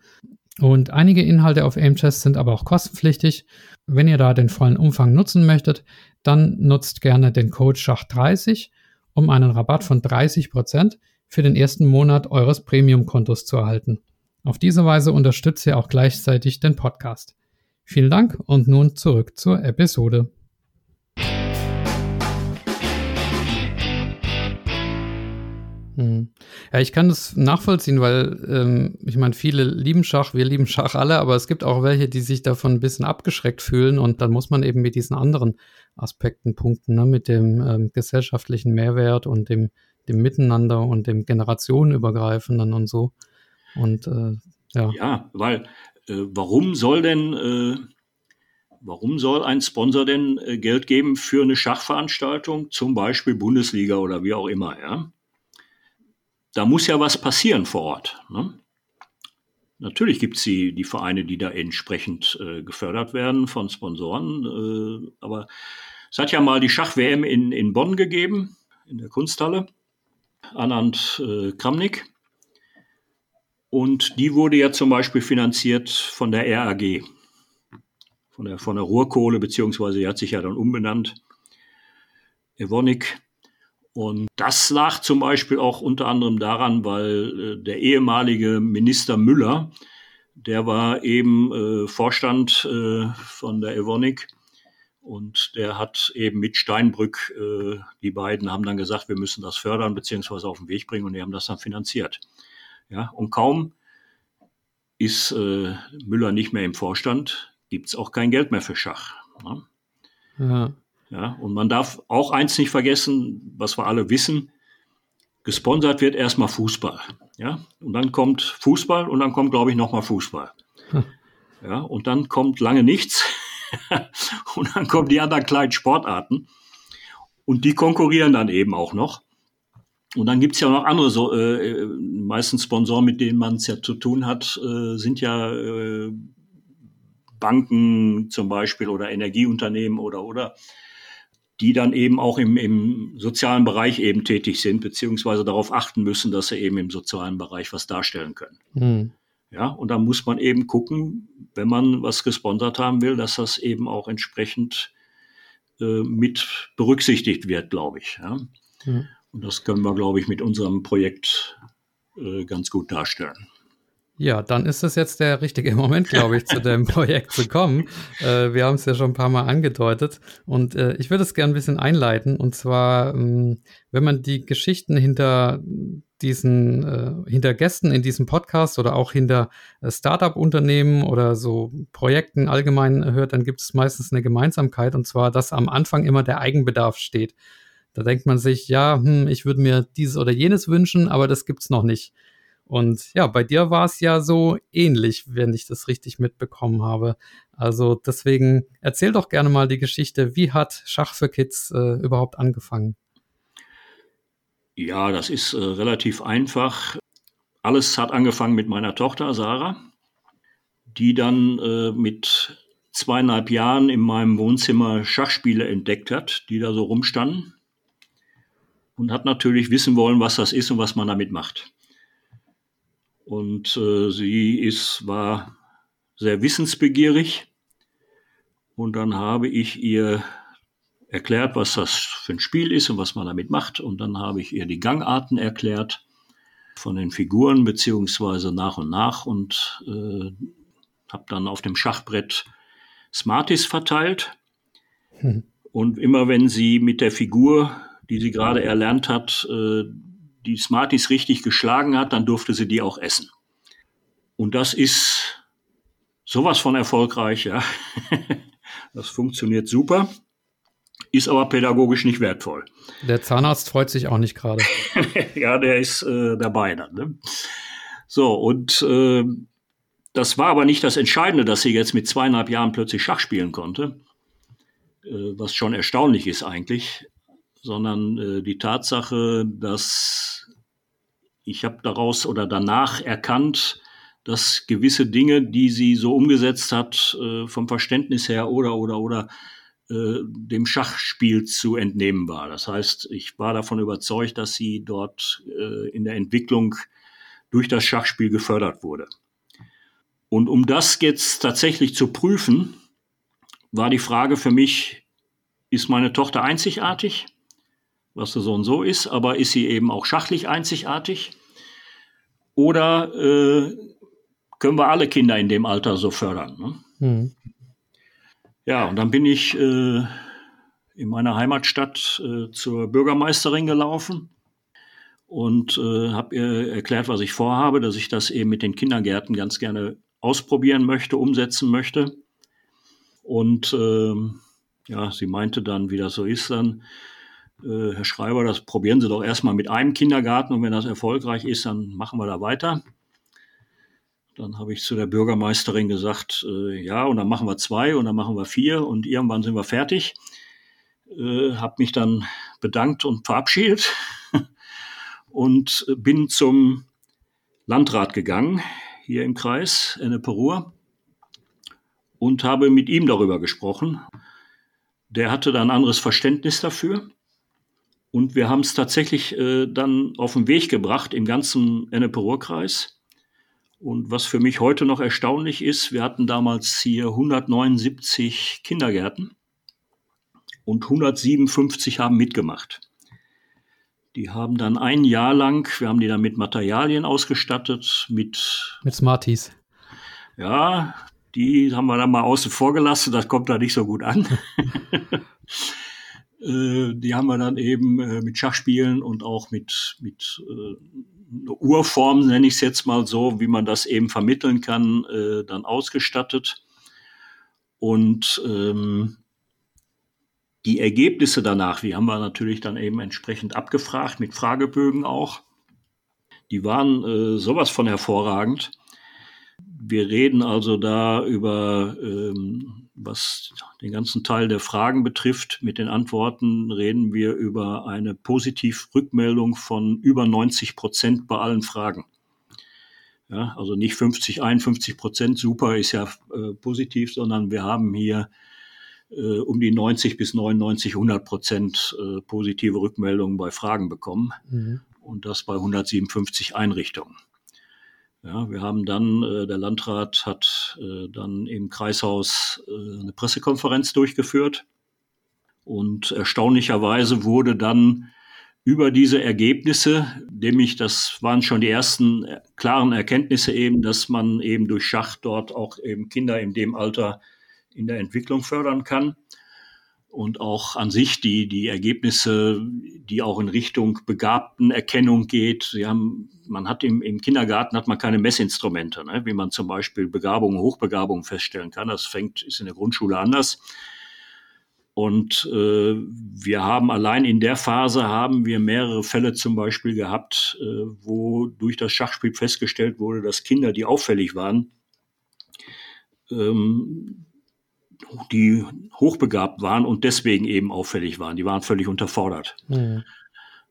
Und einige Inhalte auf Aimchess sind aber auch kostenpflichtig. Wenn ihr da den vollen Umfang nutzen möchtet, dann nutzt gerne den Code Schach30, um einen Rabatt von 30% für den ersten Monat eures Premium-Kontos zu erhalten. Auf diese Weise unterstützt ihr auch gleichzeitig den Podcast. Vielen Dank und nun zurück zur Episode. Ja, ich kann das nachvollziehen, weil ähm, ich meine, viele lieben Schach, wir lieben Schach alle, aber es gibt auch welche, die sich davon ein bisschen abgeschreckt fühlen und dann muss man eben mit diesen anderen Aspekten punkten, ne? mit dem ähm, gesellschaftlichen Mehrwert und dem, dem Miteinander und dem generationenübergreifenden und so. Und äh, ja. Ja, weil äh, warum soll denn äh, warum soll ein Sponsor denn äh, Geld geben für eine Schachveranstaltung, zum Beispiel Bundesliga oder wie auch immer, ja? Da muss ja was passieren vor Ort. Ne? Natürlich gibt es die, die Vereine, die da entsprechend äh, gefördert werden von Sponsoren. Äh, aber es hat ja mal die Schach-WM in, in Bonn gegeben, in der Kunsthalle, Anand äh, Kramnik. Und die wurde ja zum Beispiel finanziert von der RAG, von der, von der Ruhrkohle, beziehungsweise die hat sich ja dann umbenannt. Evonik. Und das lag zum Beispiel auch unter anderem daran, weil äh, der ehemalige Minister Müller, der war eben äh, Vorstand äh, von der Evonik und der hat eben mit Steinbrück, äh, die beiden haben dann gesagt, wir müssen das fördern beziehungsweise auf den Weg bringen und die haben das dann finanziert. Ja, und kaum ist äh, Müller nicht mehr im Vorstand, gibt's auch kein Geld mehr für Schach. Ne? Ja. Ja, und man darf auch eins nicht vergessen, was wir alle wissen. Gesponsert wird erstmal Fußball. Ja, und dann kommt Fußball und dann kommt, glaube ich, nochmal Fußball. Hm. Ja, und dann kommt lange nichts. (laughs) und dann kommen die anderen kleinen Sportarten. Und die konkurrieren dann eben auch noch. Und dann gibt's ja noch andere, so, äh, meistens Sponsoren, mit denen man es ja zu tun hat, äh, sind ja äh, Banken zum Beispiel oder Energieunternehmen oder oder die dann eben auch im, im sozialen Bereich eben tätig sind, beziehungsweise darauf achten müssen, dass sie eben im sozialen Bereich was darstellen können. Mhm. Ja, und da muss man eben gucken, wenn man was gesponsert haben will, dass das eben auch entsprechend äh, mit berücksichtigt wird, glaube ich. Ja. Mhm. Und das können wir, glaube ich, mit unserem Projekt äh, ganz gut darstellen. Ja, dann ist es jetzt der richtige (laughs) Moment, glaube ich, zu dem (laughs) Projekt zu kommen. Äh, wir haben es ja schon ein paar Mal angedeutet und äh, ich würde es gerne ein bisschen einleiten. Und zwar, ähm, wenn man die Geschichten hinter diesen, äh, hinter Gästen in diesem Podcast oder auch hinter äh, Startup-Unternehmen oder so Projekten allgemein hört, dann gibt es meistens eine Gemeinsamkeit und zwar, dass am Anfang immer der Eigenbedarf steht. Da denkt man sich, ja, hm, ich würde mir dieses oder jenes wünschen, aber das gibt's noch nicht. Und ja, bei dir war es ja so ähnlich, wenn ich das richtig mitbekommen habe. Also deswegen erzähl doch gerne mal die Geschichte, wie hat Schach für Kids äh, überhaupt angefangen? Ja, das ist äh, relativ einfach. Alles hat angefangen mit meiner Tochter Sarah, die dann äh, mit zweieinhalb Jahren in meinem Wohnzimmer Schachspiele entdeckt hat, die da so rumstanden und hat natürlich wissen wollen, was das ist und was man damit macht. Und äh, sie ist, war sehr wissensbegierig. Und dann habe ich ihr erklärt, was das für ein Spiel ist und was man damit macht. Und dann habe ich ihr die Gangarten erklärt von den Figuren beziehungsweise nach und nach und äh, habe dann auf dem Schachbrett Smarties verteilt. Hm. Und immer wenn sie mit der Figur, die sie gerade erlernt hat, äh, die Smarties richtig geschlagen hat, dann durfte sie die auch essen. Und das ist sowas von erfolgreich, ja. (laughs) das funktioniert super, ist aber pädagogisch nicht wertvoll. Der Zahnarzt freut sich auch nicht gerade. (laughs) ja, der ist äh, dabei dann. Ne? So, und äh, das war aber nicht das Entscheidende, dass sie jetzt mit zweieinhalb Jahren plötzlich Schach spielen konnte, äh, was schon erstaunlich ist eigentlich, sondern äh, die Tatsache, dass ich habe daraus oder danach erkannt, dass gewisse Dinge, die sie so umgesetzt hat, äh, vom Verständnis her oder oder oder äh, dem Schachspiel zu entnehmen war. Das heißt, ich war davon überzeugt, dass sie dort äh, in der Entwicklung durch das Schachspiel gefördert wurde. Und um das jetzt tatsächlich zu prüfen, war die Frage für mich, ist meine Tochter einzigartig? Was so und so ist, aber ist sie eben auch schachlich einzigartig? Oder äh, können wir alle Kinder in dem Alter so fördern? Ne? Mhm. Ja, und dann bin ich äh, in meiner Heimatstadt äh, zur Bürgermeisterin gelaufen und äh, habe ihr erklärt, was ich vorhabe, dass ich das eben mit den Kindergärten ganz gerne ausprobieren möchte, umsetzen möchte. Und äh, ja, sie meinte dann, wie das so ist, dann, äh, Herr Schreiber, das probieren Sie doch erstmal mit einem Kindergarten und wenn das erfolgreich ist, dann machen wir da weiter. Dann habe ich zu der Bürgermeisterin gesagt, äh, ja, und dann machen wir zwei und dann machen wir vier und irgendwann sind wir fertig. Äh, habe mich dann bedankt und verabschiedet (laughs) und bin zum Landrat gegangen, hier im Kreis, Enneperur, und habe mit ihm darüber gesprochen. Der hatte da ein anderes Verständnis dafür. Und wir haben es tatsächlich äh, dann auf den Weg gebracht im ganzen Ennepe-Ruhr-Kreis. Und was für mich heute noch erstaunlich ist, wir hatten damals hier 179 Kindergärten und 157 haben mitgemacht. Die haben dann ein Jahr lang, wir haben die dann mit Materialien ausgestattet, mit. Mit Smarties. Ja, die haben wir dann mal außen vor gelassen, das kommt da nicht so gut an. (laughs) Äh, die haben wir dann eben äh, mit Schachspielen und auch mit, mit äh, Urformen, nenne ich es jetzt mal so, wie man das eben vermitteln kann, äh, dann ausgestattet. Und ähm, die Ergebnisse danach, die haben wir natürlich dann eben entsprechend abgefragt, mit Fragebögen auch. Die waren äh, sowas von hervorragend. Wir reden also da über ähm, was den ganzen Teil der Fragen betrifft, mit den Antworten reden wir über eine Positiv-Rückmeldung von über 90 Prozent bei allen Fragen. Ja, also nicht 50, 51 Prozent, super, ist ja äh, positiv, sondern wir haben hier äh, um die 90 bis 99, 100 Prozent äh, positive Rückmeldungen bei Fragen bekommen. Mhm. Und das bei 157 Einrichtungen. Ja, wir haben dann, äh, der Landrat hat äh, dann im Kreishaus äh, eine Pressekonferenz durchgeführt. Und erstaunlicherweise wurde dann über diese Ergebnisse, nämlich das waren schon die ersten klaren Erkenntnisse eben, dass man eben durch Schach dort auch eben Kinder in dem Alter in der Entwicklung fördern kann und auch an sich die, die Ergebnisse, die auch in Richtung Begabtenerkennung geht. Sie haben, man hat im, im Kindergarten hat man keine Messinstrumente, ne? wie man zum Beispiel Begabung, Hochbegabung feststellen kann. Das fängt, ist in der Grundschule anders. Und äh, wir haben allein in der Phase haben wir mehrere Fälle zum Beispiel gehabt, äh, wo durch das Schachspiel festgestellt wurde, dass Kinder, die auffällig waren, ähm, die hochbegabt waren und deswegen eben auffällig waren. Die waren völlig unterfordert. Mhm.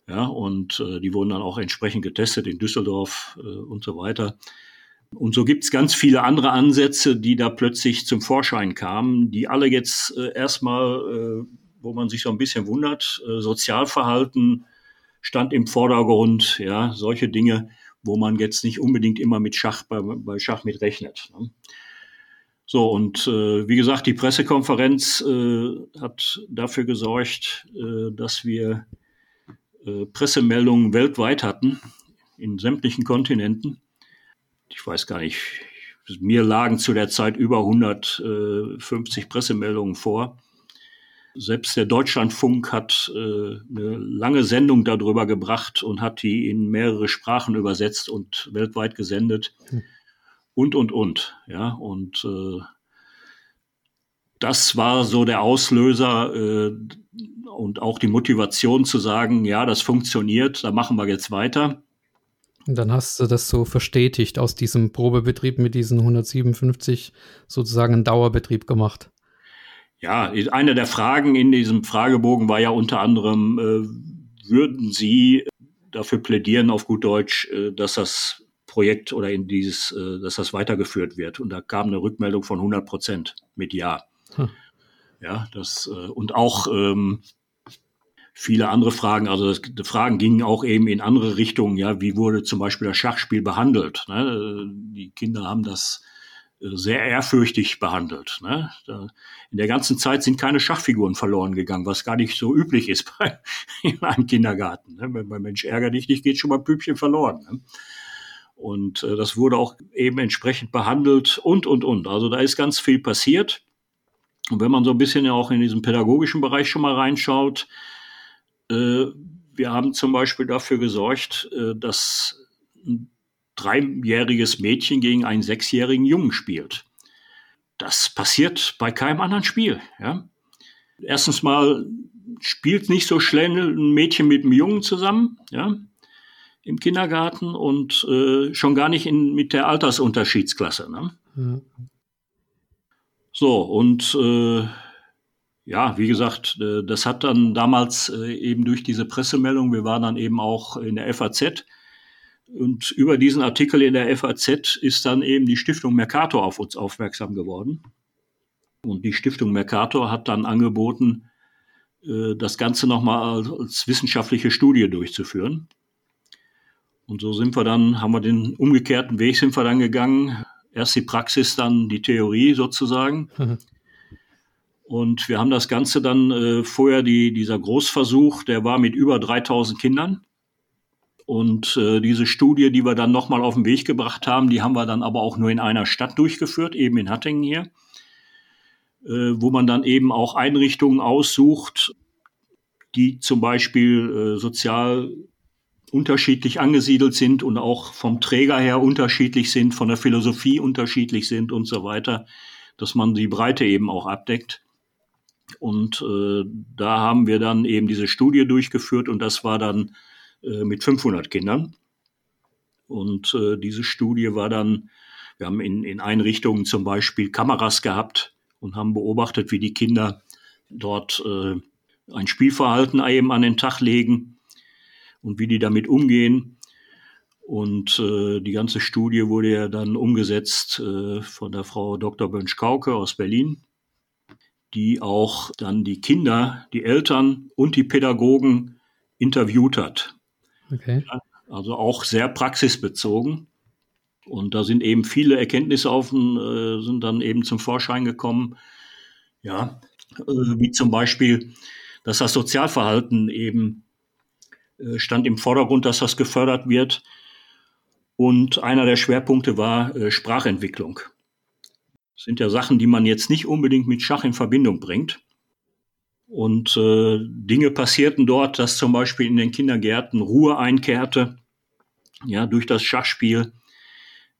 Ja, und äh, die wurden dann auch entsprechend getestet in Düsseldorf äh, und so weiter. Und so gibt es ganz viele andere Ansätze, die da plötzlich zum Vorschein kamen, die alle jetzt äh, erstmal, äh, wo man sich so ein bisschen wundert, äh, Sozialverhalten stand im Vordergrund, ja, solche Dinge, wo man jetzt nicht unbedingt immer mit Schach bei, bei Schach mit rechnet. Ne? So, und äh, wie gesagt, die Pressekonferenz äh, hat dafür gesorgt, äh, dass wir äh, Pressemeldungen weltweit hatten, in sämtlichen Kontinenten. Ich weiß gar nicht, mir lagen zu der Zeit über 150 Pressemeldungen vor. Selbst der Deutschlandfunk hat äh, eine lange Sendung darüber gebracht und hat die in mehrere Sprachen übersetzt und weltweit gesendet. Hm und, und, und. Ja, und äh, das war so der Auslöser äh, und auch die Motivation zu sagen, ja, das funktioniert, da machen wir jetzt weiter. Und dann hast du das so verstetigt aus diesem Probebetrieb mit diesen 157 sozusagen einen Dauerbetrieb gemacht. Ja, eine der Fragen in diesem Fragebogen war ja unter anderem, äh, würden Sie dafür plädieren, auf gut Deutsch, äh, dass das Projekt oder in dieses, äh, dass das weitergeführt wird. Und da kam eine Rückmeldung von 100 Prozent mit Ja. Hm. Ja, das äh, und auch ähm, viele andere Fragen. Also das, die Fragen gingen auch eben in andere Richtungen. Ja, wie wurde zum Beispiel das Schachspiel behandelt? Ne? Die Kinder haben das äh, sehr ehrfürchtig behandelt. Ne? Da, in der ganzen Zeit sind keine Schachfiguren verloren gegangen, was gar nicht so üblich ist (laughs) bei, in einem Kindergarten. Ne? Wenn man Mensch ärger dich nicht, geht schon mal Püppchen verloren. Ne? Und äh, das wurde auch eben entsprechend behandelt und, und, und. Also da ist ganz viel passiert. Und wenn man so ein bisschen ja auch in diesem pädagogischen Bereich schon mal reinschaut, äh, wir haben zum Beispiel dafür gesorgt, äh, dass ein dreijähriges Mädchen gegen einen sechsjährigen Jungen spielt. Das passiert bei keinem anderen Spiel. Ja? Erstens mal spielt nicht so schnell ein Mädchen mit einem Jungen zusammen. Ja? Im Kindergarten und äh, schon gar nicht in, mit der Altersunterschiedsklasse. Ne? Mhm. So, und äh, ja, wie gesagt, äh, das hat dann damals äh, eben durch diese Pressemeldung, wir waren dann eben auch in der FAZ und über diesen Artikel in der FAZ ist dann eben die Stiftung Mercator auf uns aufmerksam geworden. Und die Stiftung Mercator hat dann angeboten, äh, das Ganze nochmal als wissenschaftliche Studie durchzuführen. Und so sind wir dann, haben wir den umgekehrten Weg sind wir dann gegangen. Erst die Praxis, dann die Theorie sozusagen. Mhm. Und wir haben das Ganze dann äh, vorher, die, dieser Großversuch, der war mit über 3000 Kindern. Und äh, diese Studie, die wir dann nochmal auf den Weg gebracht haben, die haben wir dann aber auch nur in einer Stadt durchgeführt, eben in Hattingen hier, äh, wo man dann eben auch Einrichtungen aussucht, die zum Beispiel äh, sozial unterschiedlich angesiedelt sind und auch vom Träger her unterschiedlich sind, von der Philosophie unterschiedlich sind und so weiter, dass man die Breite eben auch abdeckt. Und äh, da haben wir dann eben diese Studie durchgeführt und das war dann äh, mit 500 Kindern. Und äh, diese Studie war dann, wir haben in, in Einrichtungen zum Beispiel Kameras gehabt und haben beobachtet, wie die Kinder dort äh, ein Spielverhalten eben an den Tag legen und wie die damit umgehen. Und äh, die ganze Studie wurde ja dann umgesetzt äh, von der Frau Dr. Bönsch-Kauke aus Berlin, die auch dann die Kinder, die Eltern und die Pädagogen interviewt hat. Okay. Also auch sehr praxisbezogen. Und da sind eben viele Erkenntnisse auf, äh, sind dann eben zum Vorschein gekommen. Ja, äh, wie zum Beispiel, dass das Sozialverhalten eben stand im Vordergrund, dass das gefördert wird. Und einer der Schwerpunkte war äh, Sprachentwicklung. Das sind ja Sachen, die man jetzt nicht unbedingt mit Schach in Verbindung bringt. Und äh, Dinge passierten dort, dass zum Beispiel in den Kindergärten Ruhe einkehrte, ja, durch das Schachspiel.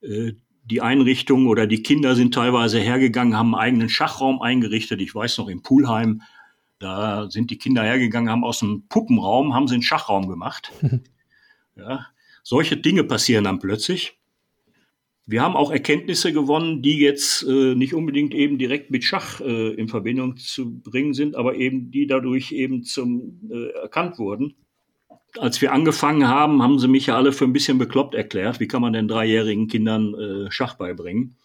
Äh, die Einrichtungen oder die Kinder sind teilweise hergegangen, haben einen eigenen Schachraum eingerichtet. Ich weiß noch, im Poolheim, da sind die Kinder hergegangen, haben aus dem Puppenraum, haben sie einen Schachraum gemacht. (laughs) ja, solche Dinge passieren dann plötzlich. Wir haben auch Erkenntnisse gewonnen, die jetzt äh, nicht unbedingt eben direkt mit Schach äh, in Verbindung zu bringen sind, aber eben die dadurch eben zum äh, erkannt wurden. Als wir angefangen haben, haben sie mich ja alle für ein bisschen bekloppt erklärt. Wie kann man denn dreijährigen Kindern äh, Schach beibringen?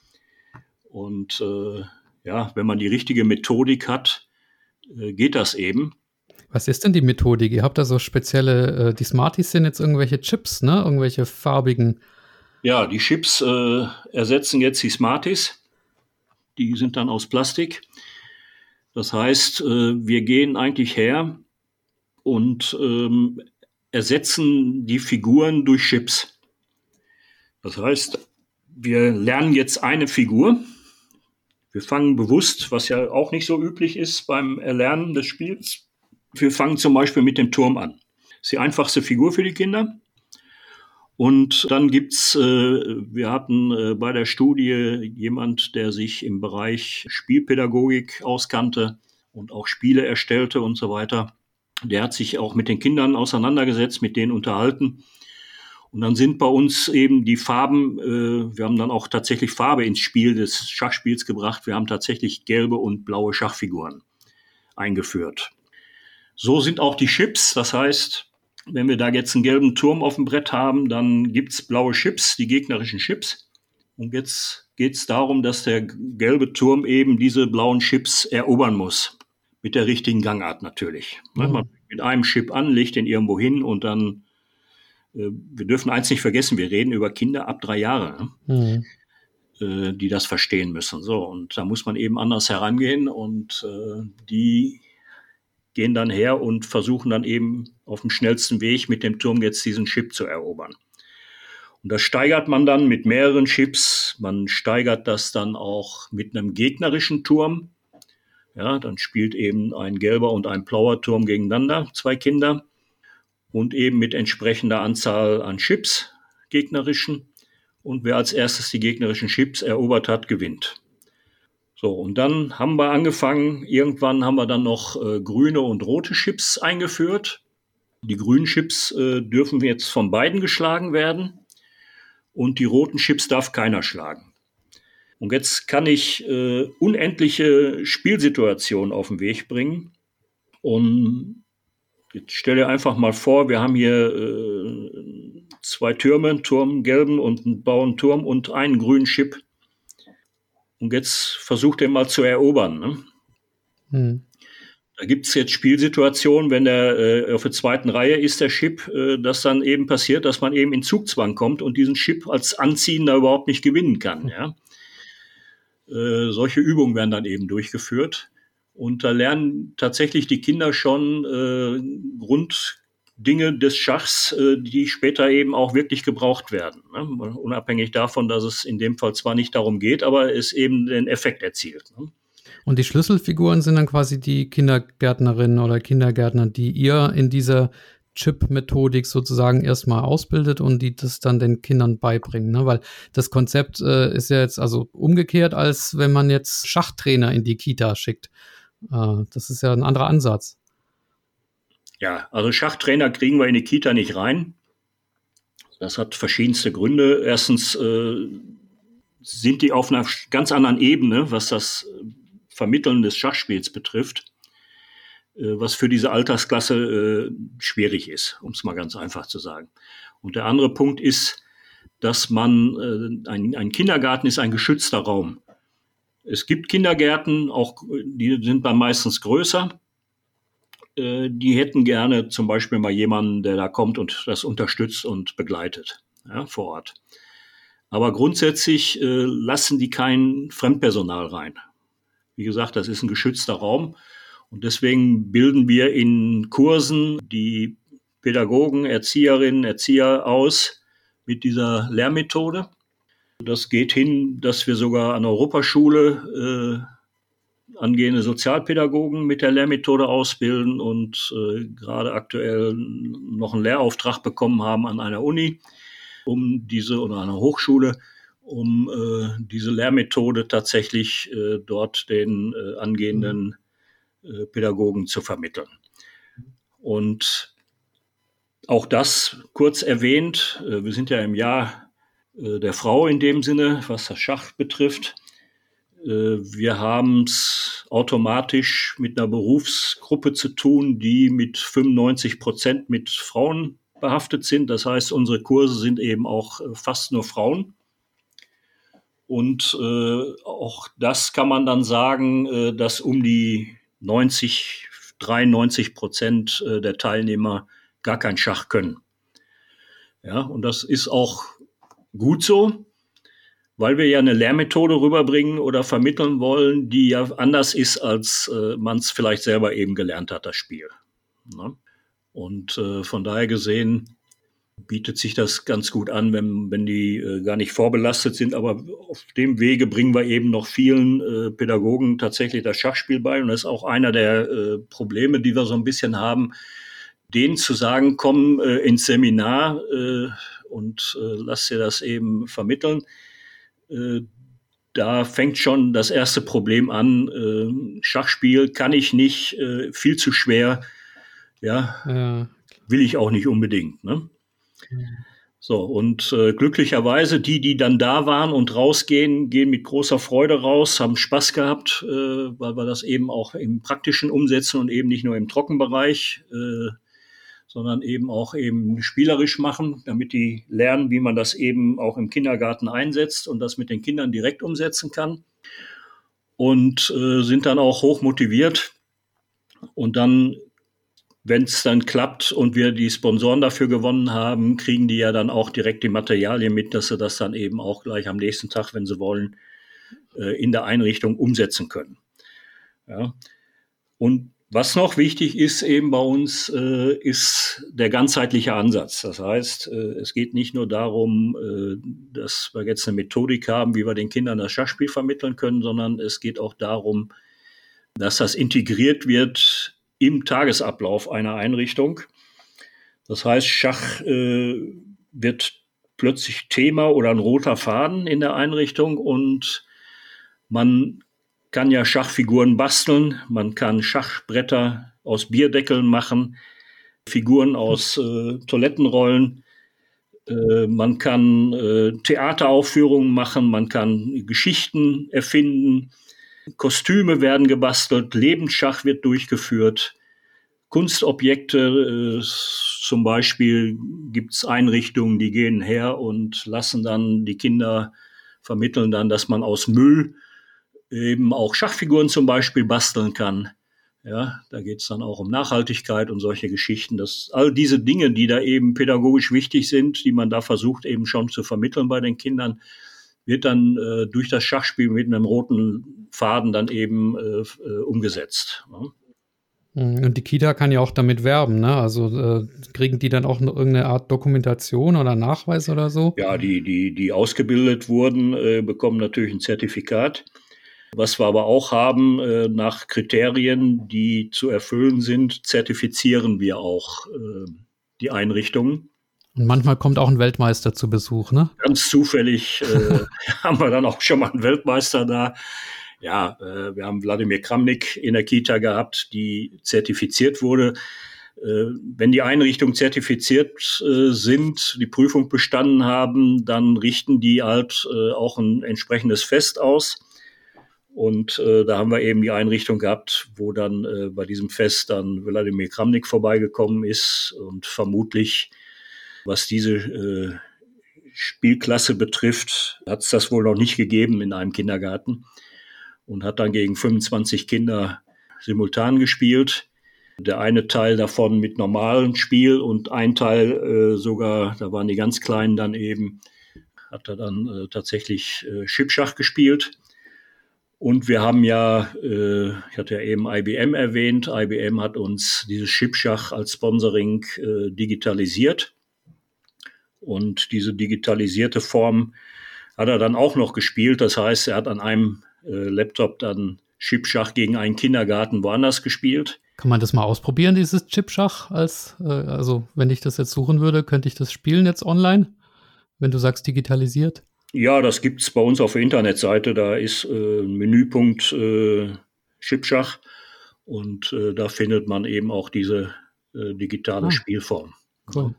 Und äh, ja, wenn man die richtige Methodik hat, geht das eben. Was ist denn die Methodik? Ihr habt da so spezielle, äh, die Smarties sind jetzt irgendwelche Chips, ne? Irgendwelche farbigen ja, die Chips äh, ersetzen jetzt die Smarties. Die sind dann aus Plastik. Das heißt, äh, wir gehen eigentlich her und ähm, ersetzen die Figuren durch Chips. Das heißt, wir lernen jetzt eine Figur. Wir fangen bewusst, was ja auch nicht so üblich ist beim Erlernen des Spiels. Wir fangen zum Beispiel mit dem Turm an. Das ist die einfachste Figur für die Kinder. Und dann gibt's, äh, wir hatten äh, bei der Studie jemand, der sich im Bereich Spielpädagogik auskannte und auch Spiele erstellte und so weiter. Der hat sich auch mit den Kindern auseinandergesetzt, mit denen unterhalten. Und dann sind bei uns eben die Farben, äh, wir haben dann auch tatsächlich Farbe ins Spiel des Schachspiels gebracht. Wir haben tatsächlich gelbe und blaue Schachfiguren eingeführt. So sind auch die Chips, das heißt, wenn wir da jetzt einen gelben Turm auf dem Brett haben, dann gibt's blaue Chips, die gegnerischen Chips. Und jetzt geht's darum, dass der gelbe Turm eben diese blauen Chips erobern muss. Mit der richtigen Gangart natürlich. Mhm. Man mit einem Chip an, legt den irgendwo hin und dann, wir dürfen eins nicht vergessen, wir reden über Kinder ab drei Jahre, ne? mhm. äh, die das verstehen müssen. So, und da muss man eben anders herangehen und äh, die gehen dann her und versuchen dann eben auf dem schnellsten Weg mit dem Turm jetzt diesen Chip zu erobern. Und das steigert man dann mit mehreren Chips. Man steigert das dann auch mit einem gegnerischen Turm. Ja, dann spielt eben ein gelber und ein blauer Turm gegeneinander, zwei Kinder. Und eben mit entsprechender Anzahl an Chips, gegnerischen. Und wer als erstes die gegnerischen Chips erobert hat, gewinnt. So, und dann haben wir angefangen, irgendwann haben wir dann noch äh, grüne und rote Chips eingeführt. Die grünen Chips äh, dürfen jetzt von beiden geschlagen werden und die roten Chips darf keiner schlagen. Und jetzt kann ich äh, unendliche Spielsituationen auf den Weg bringen. Und jetzt stelle einfach mal vor, wir haben hier äh, zwei Türme, einen Turm, gelben und einen blauen Turm und einen grünen Chip und jetzt versucht er mal zu erobern. Ne? Hm. Da gibt es jetzt Spielsituationen, wenn der äh, auf der zweiten Reihe ist, der Chip, äh, dass dann eben passiert, dass man eben in Zugzwang kommt und diesen Chip als Anziehender überhaupt nicht gewinnen kann. Ja? Äh, solche Übungen werden dann eben durchgeführt. Und da lernen tatsächlich die Kinder schon äh, Grund, Dinge des Schachs, äh, die später eben auch wirklich gebraucht werden. Ne? Unabhängig davon, dass es in dem Fall zwar nicht darum geht, aber es eben den Effekt erzielt. Ne? Und die Schlüsselfiguren sind dann quasi die Kindergärtnerinnen oder Kindergärtner, die ihr in dieser Chip-Methodik sozusagen erstmal ausbildet und die das dann den Kindern beibringen. Ne? Weil das Konzept äh, ist ja jetzt also umgekehrt, als wenn man jetzt Schachtrainer in die Kita schickt. Äh, das ist ja ein anderer Ansatz. Ja, also Schachtrainer kriegen wir in die Kita nicht rein. Das hat verschiedenste Gründe. Erstens äh, sind die auf einer ganz anderen Ebene, was das Vermitteln des Schachspiels betrifft, äh, was für diese Altersklasse äh, schwierig ist, um es mal ganz einfach zu sagen. Und der andere Punkt ist, dass man, äh, ein, ein Kindergarten ist ein geschützter Raum. Es gibt Kindergärten, auch die sind dann meistens größer äh, die hätten gerne zum Beispiel mal jemanden, der da kommt und das unterstützt und begleitet ja, vor Ort. Aber grundsätzlich äh, lassen die kein Fremdpersonal rein. Wie gesagt, das ist ein geschützter Raum und deswegen bilden wir in Kursen die Pädagogen, Erzieherinnen, Erzieher aus mit dieser Lehrmethode. Das geht hin, dass wir sogar an Europaschule äh, angehende Sozialpädagogen mit der Lehrmethode ausbilden und äh, gerade aktuell noch einen Lehrauftrag bekommen haben an einer Uni, um diese oder einer Hochschule, um äh, diese Lehrmethode tatsächlich äh, dort den äh, angehenden äh, Pädagogen zu vermitteln. Und auch das kurz erwähnt, äh, wir sind ja im Jahr der Frau in dem Sinne, was das Schach betrifft. Wir haben es automatisch mit einer Berufsgruppe zu tun, die mit 95 Prozent mit Frauen behaftet sind. Das heißt, unsere Kurse sind eben auch fast nur Frauen. Und äh, auch das kann man dann sagen, äh, dass um die 90, 93 Prozent der Teilnehmer gar kein Schach können. Ja, und das ist auch gut so, weil wir ja eine Lehrmethode rüberbringen oder vermitteln wollen, die ja anders ist, als äh, man es vielleicht selber eben gelernt hat, das Spiel. Ne? Und äh, von daher gesehen bietet sich das ganz gut an, wenn, wenn die äh, gar nicht vorbelastet sind. Aber auf dem Wege bringen wir eben noch vielen äh, Pädagogen tatsächlich das Schachspiel bei. Und das ist auch einer der äh, Probleme, die wir so ein bisschen haben, denen zu sagen, komm äh, ins Seminar äh, und äh, lass dir das eben vermitteln. Äh, da fängt schon das erste Problem an. Äh, Schachspiel kann ich nicht, äh, viel zu schwer. Ja, ja. will ich auch nicht unbedingt. Ne? Ja. So, und äh, glücklicherweise, die, die dann da waren und rausgehen, gehen mit großer Freude raus, haben Spaß gehabt, äh, weil wir das eben auch im praktischen umsetzen und eben nicht nur im Trockenbereich. Äh, sondern eben auch eben spielerisch machen, damit die lernen, wie man das eben auch im Kindergarten einsetzt und das mit den Kindern direkt umsetzen kann. Und äh, sind dann auch hoch motiviert. Und dann, wenn es dann klappt und wir die Sponsoren dafür gewonnen haben, kriegen die ja dann auch direkt die Materialien mit, dass sie das dann eben auch gleich am nächsten Tag, wenn sie wollen, äh, in der Einrichtung umsetzen können. Ja. Und was noch wichtig ist eben bei uns, äh, ist der ganzheitliche Ansatz. Das heißt, äh, es geht nicht nur darum, äh, dass wir jetzt eine Methodik haben, wie wir den Kindern das Schachspiel vermitteln können, sondern es geht auch darum, dass das integriert wird im Tagesablauf einer Einrichtung. Das heißt, Schach äh, wird plötzlich Thema oder ein roter Faden in der Einrichtung und man kann ja Schachfiguren basteln, man kann Schachbretter aus Bierdeckeln machen, Figuren aus äh, Toilettenrollen, äh, man kann äh, Theateraufführungen machen, man kann Geschichten erfinden, Kostüme werden gebastelt, Lebensschach wird durchgeführt, Kunstobjekte, äh, zum Beispiel gibt es Einrichtungen, die gehen her und lassen dann die Kinder vermitteln dann, dass man aus Müll eben auch Schachfiguren zum Beispiel basteln kann. Ja, da geht es dann auch um Nachhaltigkeit und solche Geschichten. dass all diese Dinge, die da eben pädagogisch wichtig sind, die man da versucht eben schon zu vermitteln bei den Kindern, wird dann äh, durch das Schachspiel mit einem roten Faden dann eben äh, äh umgesetzt. Ne? Und die Kita kann ja auch damit werben, ne? Also äh, kriegen die dann auch irgendeine Art Dokumentation oder Nachweis oder so? Ja, die, die, die ausgebildet wurden, äh, bekommen natürlich ein Zertifikat. Was wir aber auch haben, äh, nach Kriterien, die zu erfüllen sind, zertifizieren wir auch äh, die Einrichtungen. Und manchmal kommt auch ein Weltmeister zu Besuch, ne? Ganz zufällig äh, (laughs) haben wir dann auch schon mal einen Weltmeister da. Ja, äh, wir haben Wladimir Kramnik in der Kita gehabt, die zertifiziert wurde. Äh, wenn die Einrichtungen zertifiziert sind, die Prüfung bestanden haben, dann richten die halt auch ein entsprechendes Fest aus. Und äh, da haben wir eben die Einrichtung gehabt, wo dann äh, bei diesem Fest dann Wladimir Kramnik vorbeigekommen ist und vermutlich, was diese äh, Spielklasse betrifft, hat es das wohl noch nicht gegeben in einem Kindergarten und hat dann gegen 25 Kinder simultan gespielt. Der eine Teil davon mit normalem Spiel und ein Teil äh, sogar, da waren die ganz Kleinen dann eben, hat er dann äh, tatsächlich äh, Schippschach gespielt. Und wir haben ja, äh, ich hatte ja eben IBM erwähnt, IBM hat uns dieses Chipschach als Sponsoring äh, digitalisiert. Und diese digitalisierte Form hat er dann auch noch gespielt. Das heißt, er hat an einem äh, Laptop dann Chipschach gegen einen Kindergarten woanders gespielt. Kann man das mal ausprobieren, dieses Chipschach? Als, äh, also, wenn ich das jetzt suchen würde, könnte ich das spielen jetzt online, wenn du sagst digitalisiert? Ja, das gibt es bei uns auf der Internetseite. Da ist äh, Menüpunkt äh, Chipschach und äh, da findet man eben auch diese äh, digitale ah, Spielform. Cool.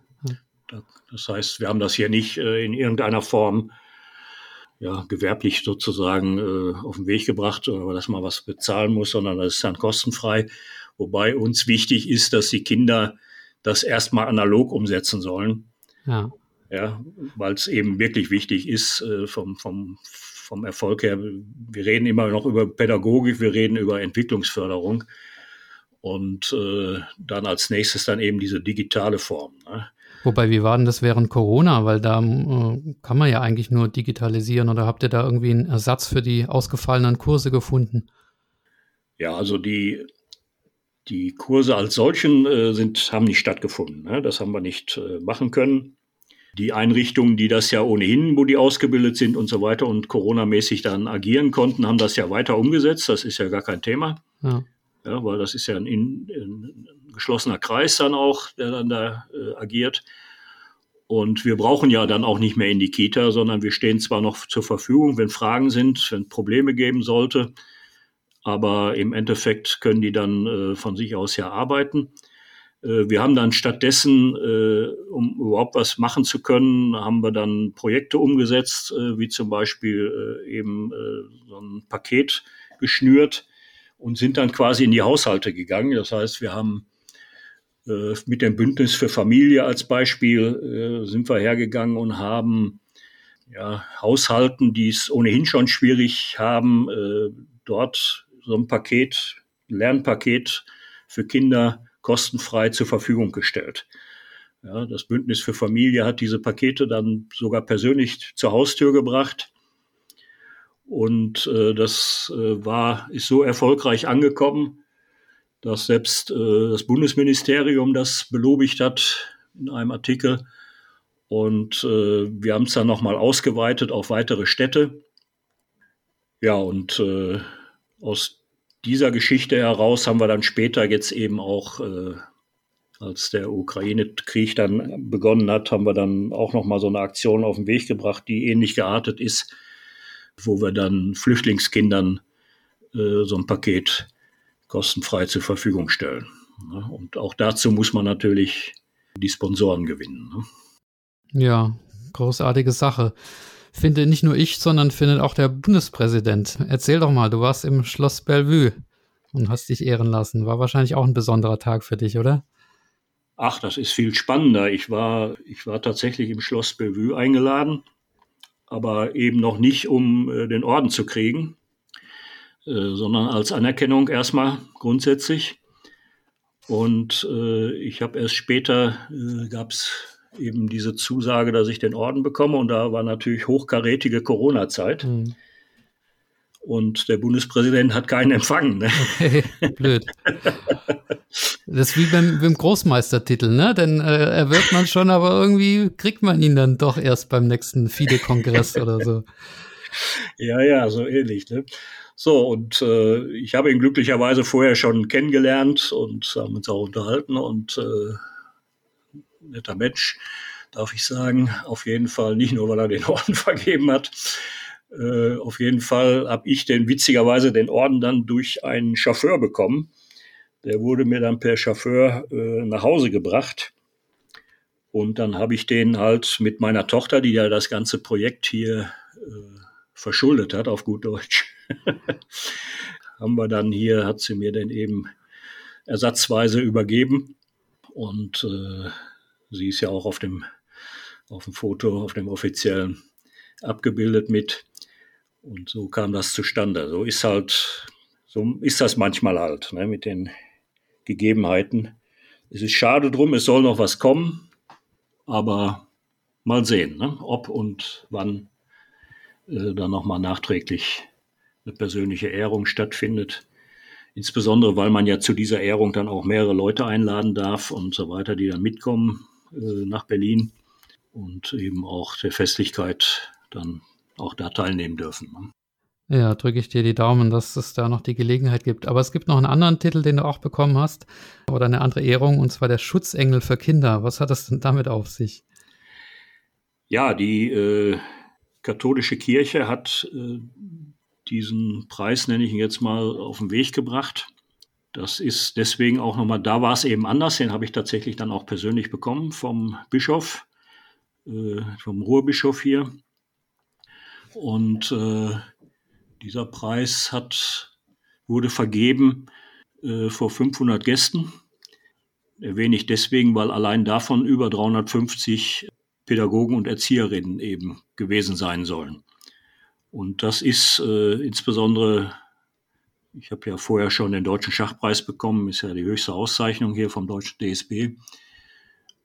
Ja. Das heißt, wir haben das hier nicht äh, in irgendeiner Form ja, gewerblich sozusagen äh, auf den Weg gebracht, oder dass man was bezahlen muss, sondern das ist dann kostenfrei. Wobei uns wichtig ist, dass die Kinder das erstmal analog umsetzen sollen. Ja. Ja, weil es eben wirklich wichtig ist äh, vom, vom, vom Erfolg her. Wir reden immer noch über Pädagogik, wir reden über Entwicklungsförderung. Und äh, dann als nächstes dann eben diese digitale Form. Ne? Wobei, wie war denn das während Corona? Weil da äh, kann man ja eigentlich nur digitalisieren oder habt ihr da irgendwie einen Ersatz für die ausgefallenen Kurse gefunden? Ja, also die, die Kurse als solchen äh, sind, haben nicht stattgefunden. Ne? Das haben wir nicht äh, machen können. Die Einrichtungen, die das ja ohnehin, wo die ausgebildet sind und so weiter und Corona-mäßig dann agieren konnten, haben das ja weiter umgesetzt. Das ist ja gar kein Thema. Ja. Ja, weil das ist ja ein, ein, geschlossener Kreis dann auch, der dann da äh, agiert. Und wir brauchen ja dann auch nicht mehr in die Kita, sondern wir stehen zwar noch zur Verfügung, wenn Fragen sind, wenn Probleme geben sollte, aber im Endeffekt können die dann äh, von sich aus ja arbeiten. Äh, wir haben dann stattdessen, äh, um überhaupt was machen zu können, haben wir dann Projekte umgesetzt, äh, wie zum Beispiel eben so ein Paket geschnürt und sind dann quasi in die Haushalte gegangen. Das heißt, wir haben mit dem Bündnis für Familie als Beispiel sind wir hergegangen und haben ja, Haushalten, die es ohnehin schon schwierig haben, dort so ein Paket, Lernpaket für Kinder kostenfrei zur Verfügung gestellt. Ja, das Bündnis für Familie hat diese Pakete dann sogar persönlich zur Haustür gebracht. Und äh, das äh, war, ist so erfolgreich angekommen, dass selbst äh, das Bundesministerium das belobigt hat in einem Artikel. Und äh, wir haben es dann nochmal ausgeweitet auf weitere Städte. Ja, und äh, aus dieser Geschichte heraus haben wir dann später jetzt eben auch, äh, als der Ukraine-Krieg dann begonnen hat, haben wir dann auch noch mal so eine Aktion auf den Weg gebracht, die ähnlich geartet ist, wo wir dann Flüchtlingskindern äh, so ein Paket kostenfrei zur Verfügung stellen. Ne? Und auch dazu muss man natürlich die Sponsoren gewinnen. Ne? Ja, großartige Sache finde nicht nur ich, sondern findet auch der Bundespräsident. Erzähl doch mal, du warst im Schloss Bellevue und hast dich ehren lassen. War wahrscheinlich auch ein besonderer Tag für dich, oder? Ach, das ist viel spannender. Ich war, ich war tatsächlich im Schloss Bellevue eingeladen, aber eben noch nicht, um äh, den Orden zu kriegen, äh, sondern als Anerkennung erstmal grundsätzlich. Und äh, ich habe erst später, äh, gab es eben diese Zusage, dass ich den Orden bekomme. Und da war natürlich hochkarätige Corona-Zeit. Mhm. Und der Bundespräsident hat keinen empfangen. Ne? Okay, blöd. Das ist wie beim, beim Großmeistertitel, ne? Denn äh, erwirbt man schon, aber irgendwie kriegt man ihn dann doch erst beim nächsten FIDE-Kongress oder so. Ja, ja, so ähnlich. Ne? So, und äh, ich habe ihn glücklicherweise vorher schon kennengelernt und haben uns auch unterhalten und äh, netter Mensch, darf ich sagen. Auf jeden Fall, nicht nur, weil er den Orden (laughs) vergeben hat. Äh, auf jeden Fall habe ich den witzigerweise den Orden dann durch einen Chauffeur bekommen. Der wurde mir dann per Chauffeur äh, nach Hause gebracht. Und dann habe ich den halt mit meiner Tochter, die ja das ganze Projekt hier äh, verschuldet hat, auf gut Deutsch, (laughs) haben wir dann hier, hat sie mir den eben ersatzweise übergeben. Und äh, Sie ist ja auch auf dem, auf dem Foto, auf dem offiziellen abgebildet mit. Und so kam das zustande. So ist halt, so ist das manchmal halt, ne, mit den Gegebenheiten. Es ist schade drum, es soll noch was kommen, aber mal sehen, ne, ob und wann äh, dann nochmal nachträglich eine persönliche Ehrung stattfindet. Insbesondere, weil man ja zu dieser Ehrung dann auch mehrere Leute einladen darf und so weiter, die dann mitkommen nach Berlin und eben auch der Festlichkeit dann auch da teilnehmen dürfen. Ne? Ja, drücke ich dir die Daumen, dass es da noch die Gelegenheit gibt. Aber es gibt noch einen anderen Titel, den du auch bekommen hast, oder eine andere Ehrung, und zwar der Schutzengel für Kinder. Was hat das denn damit auf sich? Ja, die äh, katholische Kirche hat äh, diesen Preis, nenne ich ihn jetzt mal, auf den Weg gebracht. Das ist deswegen auch nochmal, da war es eben anders, den habe ich tatsächlich dann auch persönlich bekommen vom Bischof, äh, vom Ruhrbischof hier. Und äh, dieser Preis hat, wurde vergeben äh, vor 500 Gästen. Erwähne ich deswegen, weil allein davon über 350 Pädagogen und Erzieherinnen eben gewesen sein sollen. Und das ist äh, insbesondere, ich habe ja vorher schon den Deutschen Schachpreis bekommen, ist ja die höchste Auszeichnung hier vom Deutschen DSB.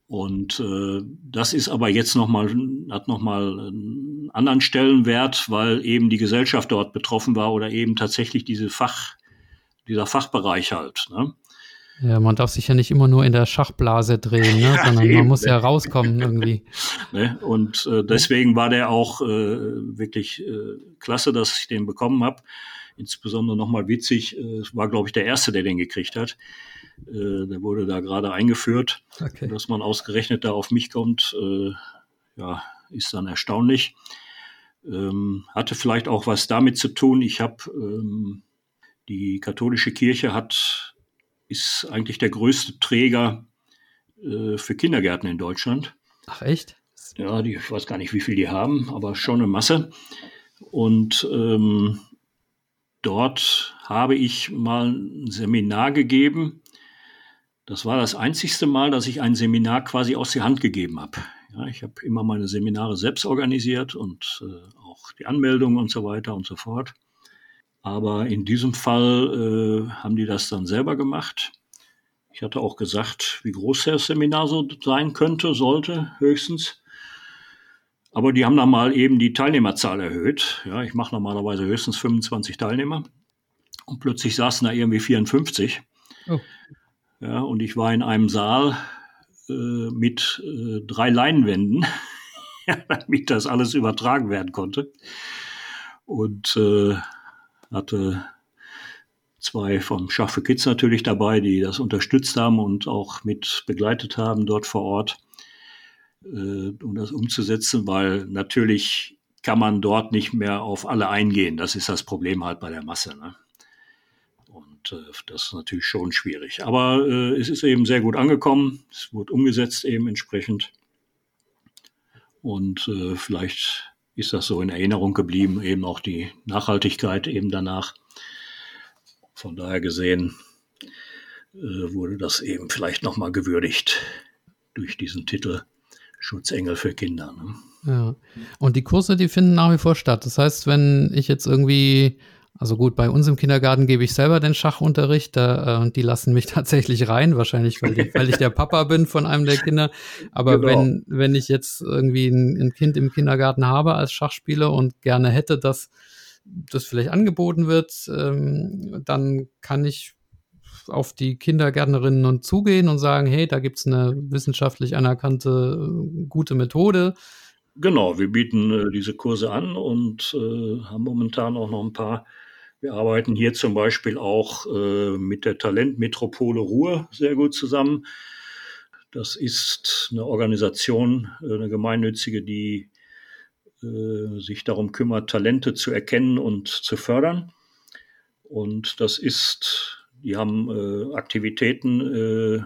Und äh, das ist aber jetzt nochmal, hat nochmal einen anderen Stellenwert, weil eben die Gesellschaft dort betroffen war oder eben tatsächlich diese Fach, dieser Fachbereich halt. Ne? Ja, man darf sich ja nicht immer nur in der Schachblase drehen, ne? (laughs) sondern man muss ja rauskommen irgendwie. Ne? Und äh, deswegen war der auch äh, wirklich äh, klasse, dass ich den bekommen habe. Insbesondere nochmal witzig, äh, war, glaube ich, der Erste, der den gekriegt hat. Äh, der wurde da gerade eingeführt. Okay. Dass man ausgerechnet da auf mich kommt, äh, ja, ist dann erstaunlich. Ähm, hatte vielleicht auch was damit zu tun. Ich habe ähm, die katholische Kirche hat ist eigentlich der größte Träger für Kindergärten in Deutschland. Ach echt? Ja, die, ich weiß gar nicht, wie viel die haben, aber schon eine Masse. Und ähm, dort habe ich mal ein Seminar gegeben das war das einzigste Mal, dass ich ein Seminar quasi aus der Hand gegeben habe. Ja, ich habe immer meine Seminare selbst organisiert und äh, auch die Anmeldung und so weiter und so fort. Aber in diesem Fall äh, haben die das dann selber gemacht. Ich hatte auch gesagt, wie groß das Seminar so sein könnte, sollte höchstens. Aber die haben dann mal eben die Teilnehmerzahl erhöht. Ja, ich mache normalerweise höchstens 25 Teilnehmer. Und plötzlich saßen da irgendwie 54. Oh. Ja, und ich war in einem Saal äh, mit äh, drei Leinwänden, (laughs) damit das alles übertragen werden konnte. Und äh, hatte zwei vom Schach für Kids natürlich dabei, die das unterstützt haben und auch mit begleitet haben dort vor Ort, um das umzusetzen, weil natürlich kann man dort nicht mehr auf alle eingehen. Das ist das Problem halt bei der Masse. Ne? äh, das ist natürlich schon schwierig. Aber äh, es ist eben sehr gut angekommen. Es wurde umgesetzt eben entsprechend. Und äh, vielleicht ist das so in Erinnerung geblieben, eben auch die Nachhaltigkeit eben danach. Von daher gesehen äh, wurde das eben vielleicht nochmal gewürdigt durch diesen Titel Schutzengel für Kinder. Ne? Ja. Und die Kurse, die finden nach wie vor statt. Das heißt, wenn ich jetzt irgendwie also gut, bei uns im Kindergarten gebe ich selber den Schachunterricht da, äh, und die lassen mich (laughs) tatsächlich rein, wahrscheinlich, weil, die, weil ich der Papa bin von einem der Kinder. Aber genau. wenn, wenn ich jetzt irgendwie ein, ein, Kind im Kindergarten habe als Schachspieler und gerne hätte, dass das vielleicht angeboten wird, ähm, dann kann ich auf die Kindergärtnerinnen und zugehen und sagen, hey, da gibt's eine wissenschaftlich anerkannte äh, gute Methode. Genau, wir bieten äh, diese Kurse an und äh, haben momentan auch noch ein paar wir arbeiten hier zum Beispiel auch äh, mit der Talentmetropole Ruhr sehr gut zusammen. Das ist eine Organisation, äh, eine gemeinnützige, die äh, sich darum kümmert, Talente zu erkennen und zu fördern. Und das ist, die haben äh, Aktivitäten äh,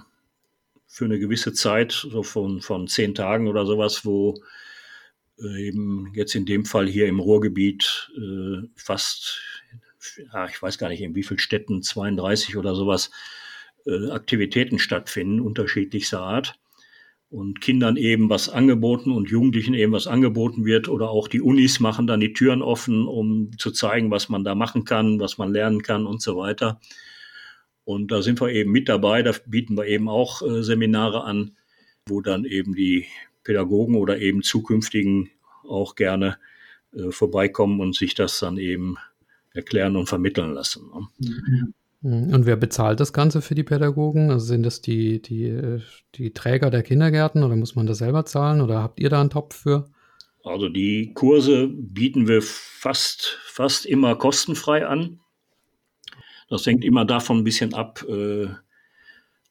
für eine gewisse Zeit, so von, von zehn Tagen oder sowas, wo äh, eben jetzt in dem Fall hier im Ruhrgebiet fast ja, ich weiß gar nicht, in wie vielen Städten, 32 oder sowas, äh, Aktivitäten stattfinden, unterschiedlichster Art. Und Kindern eben was angeboten und Jugendlichen eben was angeboten wird oder auch die Unis machen dann die Türen offen, um zu zeigen, was man da machen kann, was man lernen kann und so weiter. Und da sind wir eben mit dabei, da bieten wir eben auch äh, Seminare an, wo dann eben die Pädagogen oder eben zukünftigen auch gerne äh, vorbeikommen und sich das dann eben erklären und vermitteln lassen. Ne? Mhm. Und wer bezahlt das Ganze für die Pädagogen? Also sind das die, die, die Träger der Kindergärten oder muss man das selber zahlen oder habt ihr da einen Topf für? Also die Kurse bieten wir fast, fast immer kostenfrei an. Das hängt immer davon ein bisschen ab, äh,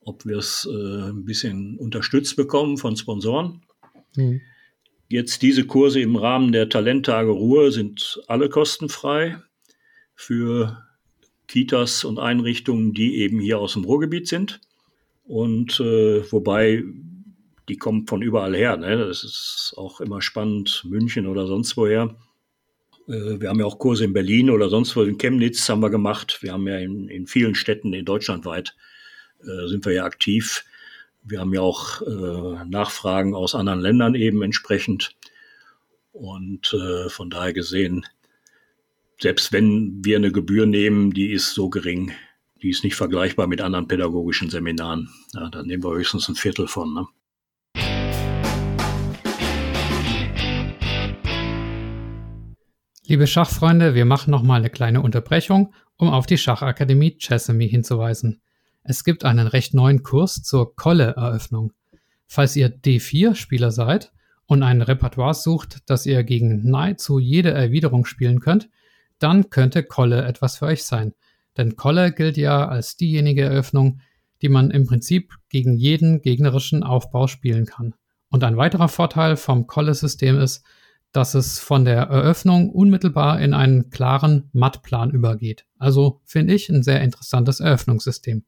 ob wir es äh, ein bisschen unterstützt bekommen von Sponsoren. Mhm. Jetzt diese Kurse im Rahmen der Talenttage Ruhe sind alle kostenfrei für Kitas und Einrichtungen, die eben hier aus dem Ruhrgebiet sind. Und äh, wobei die kommen von überall her. Ne? Das ist auch immer spannend, München oder sonst woher. Äh, wir haben ja auch Kurse in Berlin oder sonst wo, in Chemnitz haben wir gemacht. Wir haben ja in, in vielen Städten in Deutschland weit äh, sind wir ja aktiv. Wir haben ja auch äh, Nachfragen aus anderen Ländern eben entsprechend. Und äh, von daher gesehen, selbst wenn wir eine Gebühr nehmen, die ist so gering, die ist nicht vergleichbar mit anderen pädagogischen Seminaren. Ja, da nehmen wir höchstens ein Viertel von. Ne? Liebe Schachfreunde, wir machen nochmal eine kleine Unterbrechung, um auf die Schachakademie Chessamy hinzuweisen. Es gibt einen recht neuen Kurs zur Kolle-Eröffnung. Falls ihr D4-Spieler seid und ein Repertoire sucht, das ihr gegen nahezu jede Erwiderung spielen könnt, dann könnte Kolle etwas für euch sein. Denn Kolle gilt ja als diejenige Eröffnung, die man im Prinzip gegen jeden gegnerischen Aufbau spielen kann. Und ein weiterer Vorteil vom Kolle-System ist, dass es von der Eröffnung unmittelbar in einen klaren Mattplan übergeht. Also finde ich ein sehr interessantes Eröffnungssystem.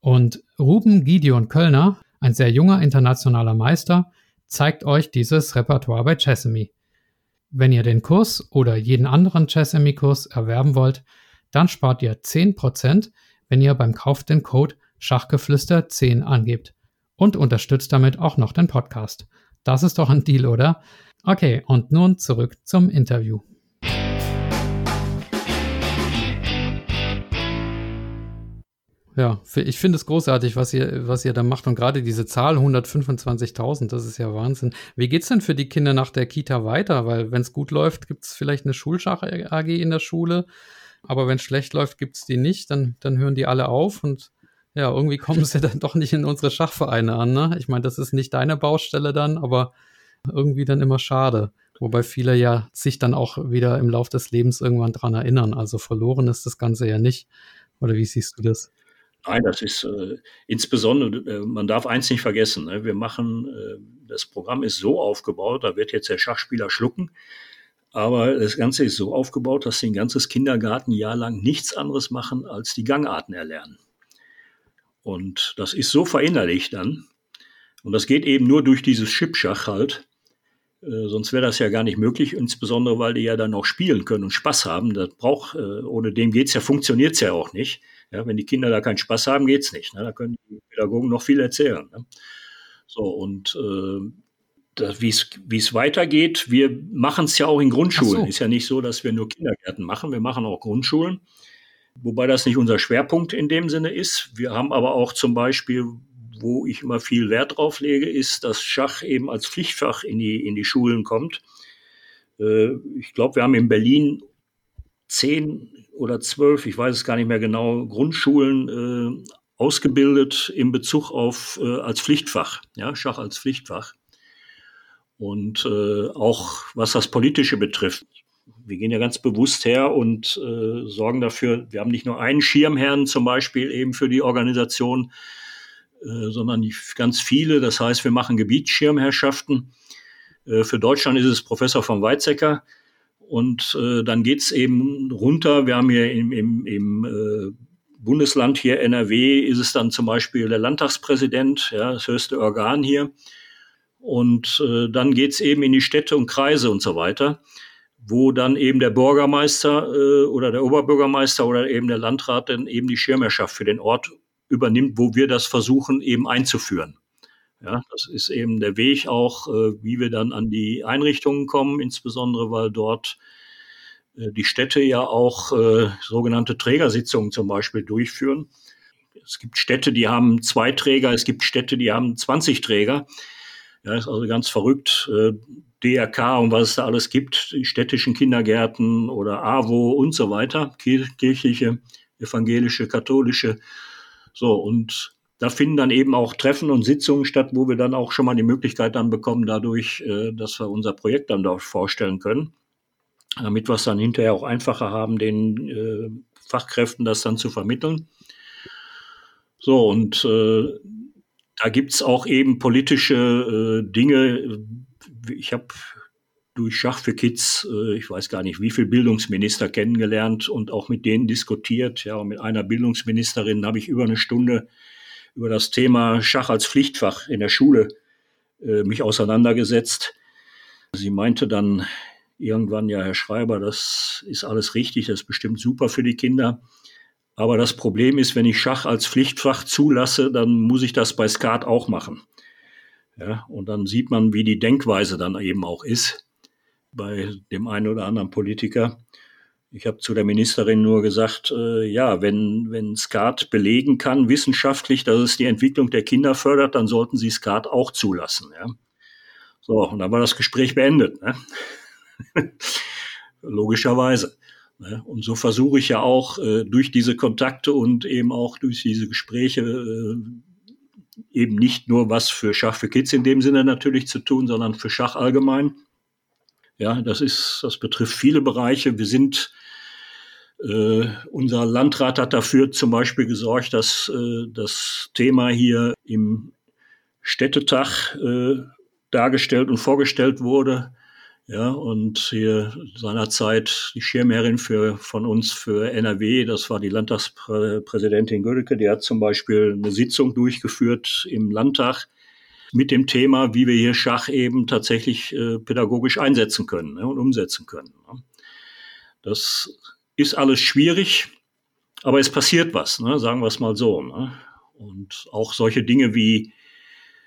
Und Ruben Gideon Kölner, ein sehr junger internationaler Meister, zeigt euch dieses Repertoire bei Chessamy. Wenn ihr den Kurs oder jeden anderen Chessamy-Kurs erwerben wollt, dann spart ihr 10%, wenn ihr beim Kauf den Code Schachgeflüster 10 angebt und unterstützt damit auch noch den Podcast. Das ist doch ein Deal, oder? Okay, und nun zurück zum Interview. Ja, ich finde es großartig, was ihr, was ihr da macht. Und gerade diese Zahl 125.000, das ist ja Wahnsinn. Wie geht's denn für die Kinder nach der Kita weiter? Weil wenn es gut läuft, gibt es vielleicht eine Schulschach-AG in der Schule. Aber wenn es schlecht läuft, gibt es die nicht. Dann, dann hören die alle auf und ja, irgendwie kommen sie dann doch nicht in unsere Schachvereine an. Ne? Ich meine, das ist nicht deine Baustelle dann, aber irgendwie dann immer schade. Wobei viele ja sich dann auch wieder im Lauf des Lebens irgendwann dran erinnern. Also verloren ist das Ganze ja nicht. Oder wie siehst du das? Nein, das ist äh, insbesondere, äh, man darf eins nicht vergessen, ne? wir machen, äh, das Programm ist so aufgebaut, da wird jetzt der Schachspieler schlucken, aber das Ganze ist so aufgebaut, dass sie ein ganzes Kindergartenjahr lang nichts anderes machen, als die Gangarten erlernen. Und das ist so verinnerlicht dann. Und das geht eben nur durch dieses Chipschach halt. Äh, sonst wäre das ja gar nicht möglich, insbesondere weil die ja dann auch spielen können und Spaß haben. Das braucht, äh, ohne dem geht's ja, funktioniert's ja auch nicht. Ja, wenn die Kinder da keinen Spaß haben, geht's nicht. Ne? Da können die Pädagogen noch viel erzählen. Ne? So, und äh, wie es weitergeht, wir machen es ja auch in Grundschulen. So. Ist ja nicht so, dass wir nur Kindergärten machen, wir machen auch Grundschulen. Wobei das nicht unser Schwerpunkt in dem Sinne ist. Wir haben aber auch zum Beispiel, wo ich immer viel Wert drauf lege, ist, dass Schach eben als Pflichtfach in die, in die Schulen kommt. Äh, ich glaube, wir haben in Berlin zehn oder zwölf, ich weiß es gar nicht mehr genau, Grundschulen äh, ausgebildet in Bezug auf äh, als Pflichtfach, ja, Schach als Pflichtfach. Und äh, auch was das Politische betrifft. Wir gehen ja ganz bewusst her und äh, sorgen dafür, wir haben nicht nur einen Schirmherrn zum Beispiel eben für die Organisation, äh, sondern ganz viele. Das heißt, wir machen Gebietsschirmherrschaften. Äh, für Deutschland ist es Professor von Weizsäcker, und äh, dann geht's eben runter. Wir haben hier im, im, im äh, Bundesland hier NRW ist es dann zum Beispiel der Landtagspräsident, ja, das höchste Organ hier. Und äh, dann geht's eben in die Städte und Kreise und so weiter, wo dann eben der Bürgermeister äh, oder der Oberbürgermeister oder eben der Landrat dann eben die Schirmherrschaft für den Ort übernimmt, wo wir das versuchen eben einzuführen. Ja, das ist eben der Weg auch, äh, wie wir dann an die Einrichtungen kommen, insbesondere weil dort äh, die Städte ja auch äh, sogenannte Trägersitzungen zum Beispiel durchführen. Es gibt Städte, die haben zwei Träger, es gibt Städte, die haben 20 Träger. Ja, ist also ganz verrückt. Äh, DRK und was es da alles gibt, die städtischen Kindergärten oder AWO und so weiter, kirchliche, evangelische, katholische. So, und da finden dann eben auch Treffen und Sitzungen statt, wo wir dann auch schon mal die Möglichkeit dann bekommen, dadurch, äh, dass wir unser Projekt dann dort vorstellen können, damit wir es dann hinterher auch einfacher haben, den äh, Fachkräften das dann zu vermitteln. So, und da gibt's auch eben politische äh, Dinge. Ich habe durch Schach für Kids, äh, ich weiß gar nicht, wie viele Bildungsminister kennengelernt und auch mit denen diskutiert. Ja, und mit einer Bildungsministerin habe ich über eine Stunde über das Thema Schach als Pflichtfach in der Schule äh, mich auseinandergesetzt. Sie meinte dann irgendwann, ja, Herr Schreiber, das ist alles richtig, das ist bestimmt super für die Kinder. Aber das Problem ist, wenn ich Schach als Pflichtfach zulasse, dann muss ich das bei Skat auch machen. Ja, und dann sieht man, wie die Denkweise dann eben auch ist bei dem einen oder anderen Politiker. Ich habe zu der Ministerin nur gesagt, äh, ja, wenn, wenn Skat belegen kann, wissenschaftlich, dass es die Entwicklung der Kinder fördert, dann sollten sie Skat auch zulassen. Ja. So, und dann war das Gespräch beendet. Ne? (laughs) Logischerweise. Ne? Und so versuche ich ja auch äh, durch diese Kontakte und eben auch durch diese Gespräche äh, eben nicht nur was für Schach für Kids in dem Sinne natürlich zu tun, sondern für Schach allgemein. Ja, das ist, das betrifft viele Bereiche. Wir sind, äh, unser Landrat hat dafür zum Beispiel gesorgt, dass äh, das Thema hier im Städtetag äh, dargestellt und vorgestellt wurde. Ja, und hier seinerzeit die Schirmherrin für, von uns für NRW, das war die Landtagspräsidentin Gödecke, die hat zum Beispiel eine Sitzung durchgeführt im Landtag mit dem Thema, wie wir hier Schach eben tatsächlich äh, pädagogisch einsetzen können ne, und umsetzen können. Ne. Das ist alles schwierig, aber es passiert was, ne, sagen wir es mal so. Ne. Und auch solche Dinge wie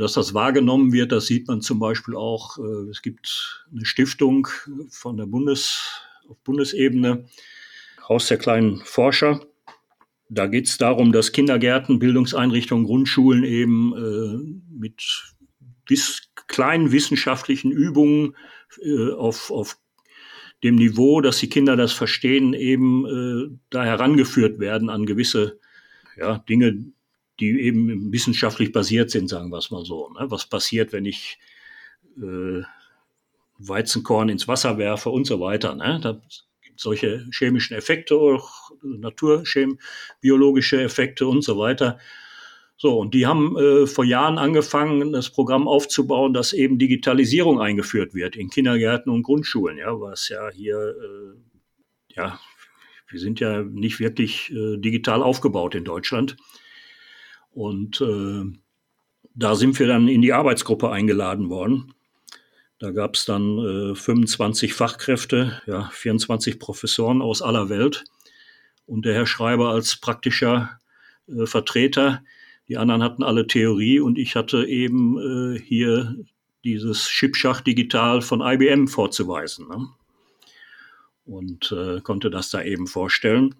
dass das wahrgenommen wird, das sieht man zum Beispiel auch. Äh, es gibt eine Stiftung von der Bundes, auf Bundesebene, Haus der kleinen Forscher. Da geht es darum, dass Kindergärten, Bildungseinrichtungen, Grundschulen eben äh, mit bis kleinen wissenschaftlichen Übungen äh, auf, auf dem Niveau, dass die Kinder das verstehen, eben äh, da herangeführt werden an gewisse ja, Dinge, die eben wissenschaftlich basiert sind, sagen wir es mal so. Ne? Was passiert, wenn ich äh, Weizenkorn ins Wasser werfe und so weiter. Ne? Da gibt solche chemischen Effekte, auch naturchem-biologische Effekte und so weiter. So, und die haben äh, vor Jahren angefangen, das Programm aufzubauen, dass eben Digitalisierung eingeführt wird in Kindergärten und Grundschulen, ja, was ja hier, äh, ja, wir sind ja nicht wirklich äh, digital aufgebaut in Deutschland. Und äh, da sind wir dann in die Arbeitsgruppe eingeladen worden. Da gab es dann äh, 25 Fachkräfte, ja, 24 Professoren aus aller Welt und der Herr Schreiber als praktischer äh, Vertreter. Die anderen hatten alle Theorie und ich hatte eben äh, hier dieses Chipschach digital von IBM vorzuweisen. Ne? Und äh, konnte das da eben vorstellen.